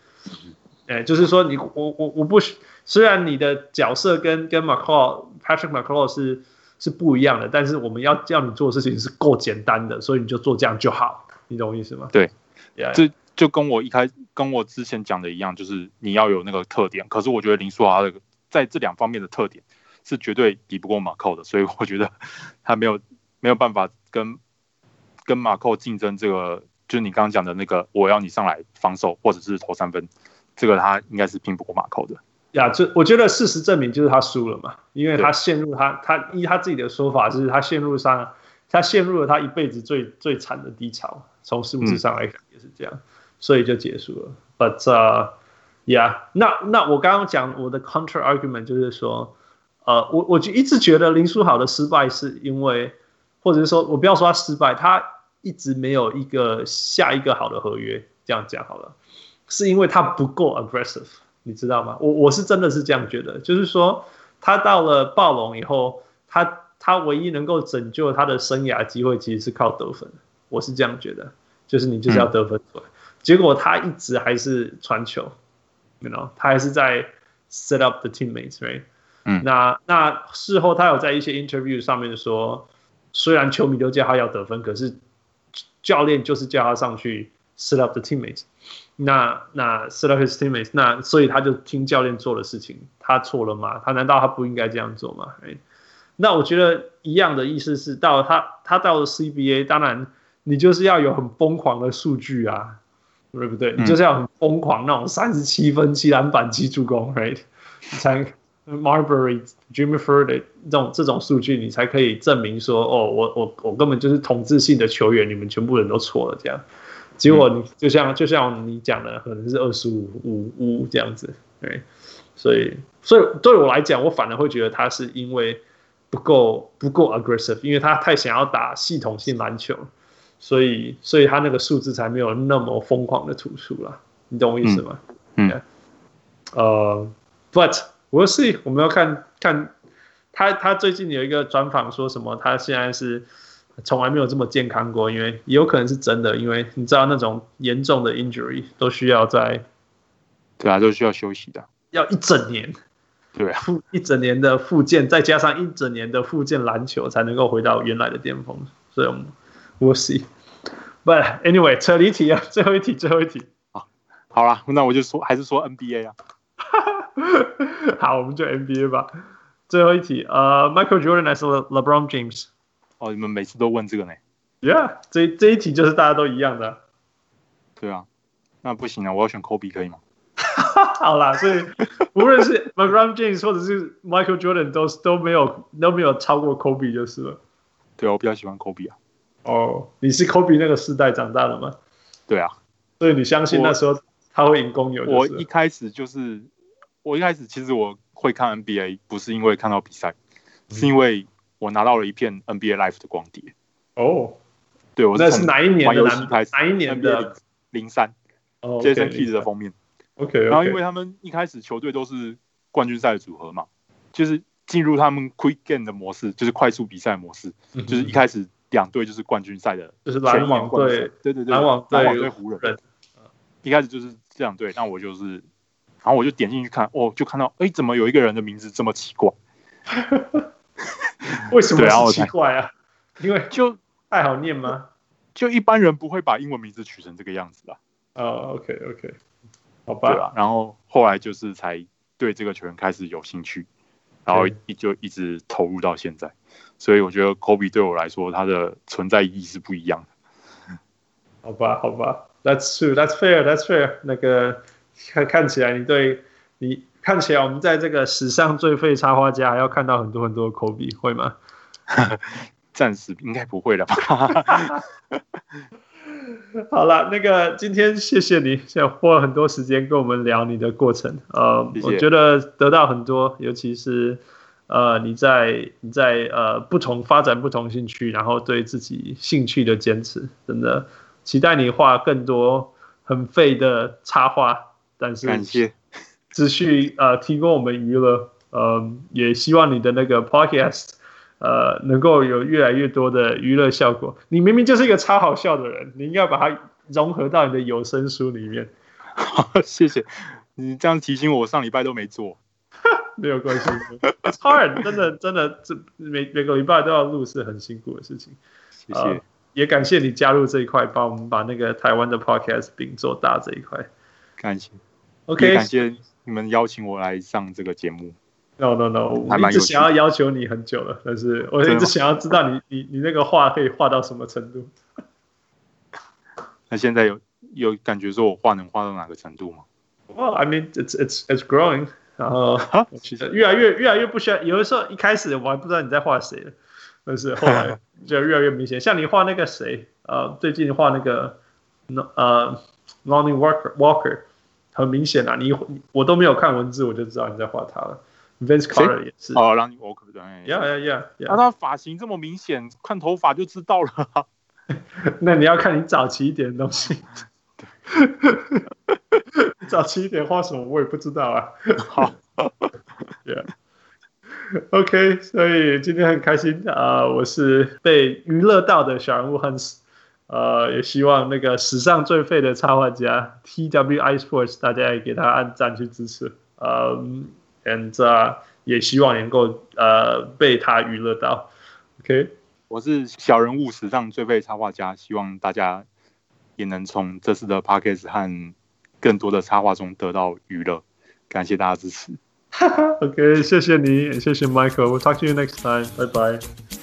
哎，就是说你我我我不虽然你的角色跟跟 McCaw Patrick McCaw 是是不一样的，但是我们要叫你做的事情是够简单的，所以你就做这样就好，你懂我意思吗？对，这就跟我一开跟我之前讲的一样，就是你要有那个特点，可是我觉得林书豪那个。在这两方面的特点是绝对抵不过马扣的，所以我觉得他没有没有办法跟跟马扣竞争。这个就是你刚刚讲的那个，我要你上来防守或者是投三分，这个他应该是拼不过马扣的。呀，这我觉得事实证明就是他输了嘛，因为他陷入他他依他自己的说法，就是他陷入上他陷入了他一辈子最最惨的低潮，从数字上来讲也是这样，嗯、所以就结束了。But、uh, Yeah，那那我刚刚讲我的 counter argument 就是说，呃，我我就一直觉得林书豪的失败是因为，或者是说我不要说他失败，他一直没有一个下一个好的合约，这样讲好了，是因为他不够 aggressive，你知道吗？我我是真的是这样觉得，就是说他到了暴龙以后，他他唯一能够拯救他的生涯机会其实是靠得分，我是这样觉得，就是你就是要得分出来，嗯、结果他一直还是传球。You know, 他还是在 set up the teammates，right？嗯，那那事后他有在一些 interview 上面说，虽然球迷都叫他要得分，可是教练就是叫他上去 set up the teammates。那那 set up his teammates，那所以他就听教练做的事情，他错了吗？他难道他不应该这样做吗？哎，那我觉得一样的意思是，到了他他到了 CBA，当然你就是要有很疯狂的数据啊，对不对？你就是要很疯狂那种三十七分、七篮板、七助攻，right？你才 Marbury、Jimmy Fredette 这种这种数据，你才可以证明说，哦，我我我根本就是统治性的球员，你们全部人都错了这样。结果你就像就像你讲的，可能是二十五五五这样子，对，所以所以对我来讲，我反而会觉得他是因为不够不够 aggressive，因为他太想要打系统性篮球，所以所以他那个数字才没有那么疯狂的突出了，你懂我意思吗？嗯.呃，But 我是我们要看看他他最近有一个专访说什么，他现在是。从来没有这么健康过，因为也有可能是真的，因为你知道那种严重的 injury 都需要在，对啊，都需要休息的，要一整年，对啊，一整年的复健，再加上一整年的复健篮球，才能够回到原来的巅峰。所以我们，we'll see。But anyway，扯离题啊，最后一题，最后一题。好，好了，那我就说，还是说 NBA 啊。好，我们就 NBA 吧。最后一题，呃、uh,，Michael Jordan 还是 LeBron James？哦，你们每次都问这个呢？Yeah，这这一题就是大家都一样的。对啊，那不行啊，我要选 Kobe 可以吗？好啦，所以无论是 LeBron James 或者是 Michael Jordan 都都没有都没有超过 Kobe 就是了。对啊，我比较喜欢 Kobe 啊。哦，你是 Kobe 那个世代长大的吗？对啊，所以你相信那时候他会赢公牛？我一开始就是，我一开始其实我会看 NBA 不是因为看到比赛，嗯、是因为。我拿到了一片 NBA Life 的光碟。哦，对，我那是哪一年的？哪一年的？零三。哦，Jason Kidd 的封面。OK。然后因为他们一开始球队都是冠军赛组合嘛，就是进入他们 Quick Game 的模式，就是快速比赛模式，就是一开始两队就是冠军赛的，就是篮网队，对对对，篮网篮网对湖人。一开始就是这两队，那我就是，然后我就点进去看，哦，就看到，哎，怎么有一个人的名字这么奇怪？为什么是奇怪啊？因为就太好念吗？就一般人不会把英文名字取成这个样子吧。哦，OK OK，好吧。对啊，然后后来就是才对这个球员开始有兴趣，然后一就一直投入到现在。所以我觉得 Kobe 对我来说，他的存在意义是不一样的。好吧，好吧，That's true, That's fair, That's fair。那个看看起来你对你。看起来我们在这个史上最废插画家还要看到很多很多 Kobe，会吗？暂时应该不会了吧。好了，那个今天谢谢你，现在花了很多时间跟我们聊你的过程。呃，谢谢。我觉得得到很多，尤其是呃你在你在呃不同发展不同兴趣，然后对自己兴趣的坚持，真的期待你画更多很废的插画。但是感谢。持续呃提供我们娱乐，呃也希望你的那个 podcast 呃能够有越来越多的娱乐效果。你明明就是一个超好笑的人，你应该把它融合到你的有声书里面。好，谢谢你这样提醒我，我上礼拜都没做。没有关系，It's hard，真的真的这每每个礼拜都要录是很辛苦的事情。谢谢，呃，也感谢你加入这一块，帮我们把那个台湾的 podcast 饼做大这一块。感谢，OK，感谢。你们邀请我来上这个节目？No No No，我一直想要要求你很久了，但是我一直想要知道你你你那个画可以画到什么程度？那现在有有感觉说我画能画到哪个程度吗？Well, I mean, it's it's it's growing。然后其实越来越越来越不需要。有的时候一开始我还不知道你在画谁，但是后来 就越来越明显。像你画那个谁，呃，最近画那个呃，Lonnie Walker Walker。很明显啊，你我都没有看文字，我就知道你在画他了。Vince Carter 也是哦，让你 walk 对，Yeah Yeah Yeah，那他发型这么明显，看头发就知道了。那你要看你早期一点的东西。早起一点画什么我也不知道啊。好，Yeah，OK，所以今天很开心啊，我是被娱乐到的小人物 Hans。呃，也希望那个史上最废的插画家 TWI Sports，大家也给他按赞去支持。呃，and、uh, 也希望能够呃被他娱乐到。OK，我是小人物史上最废插画家，希望大家也能从这次的 Podcast 和更多的插画中得到娱乐。感谢大家支持。OK，谢谢你，谢谢 Michael。We'll talk to you next time. Bye bye.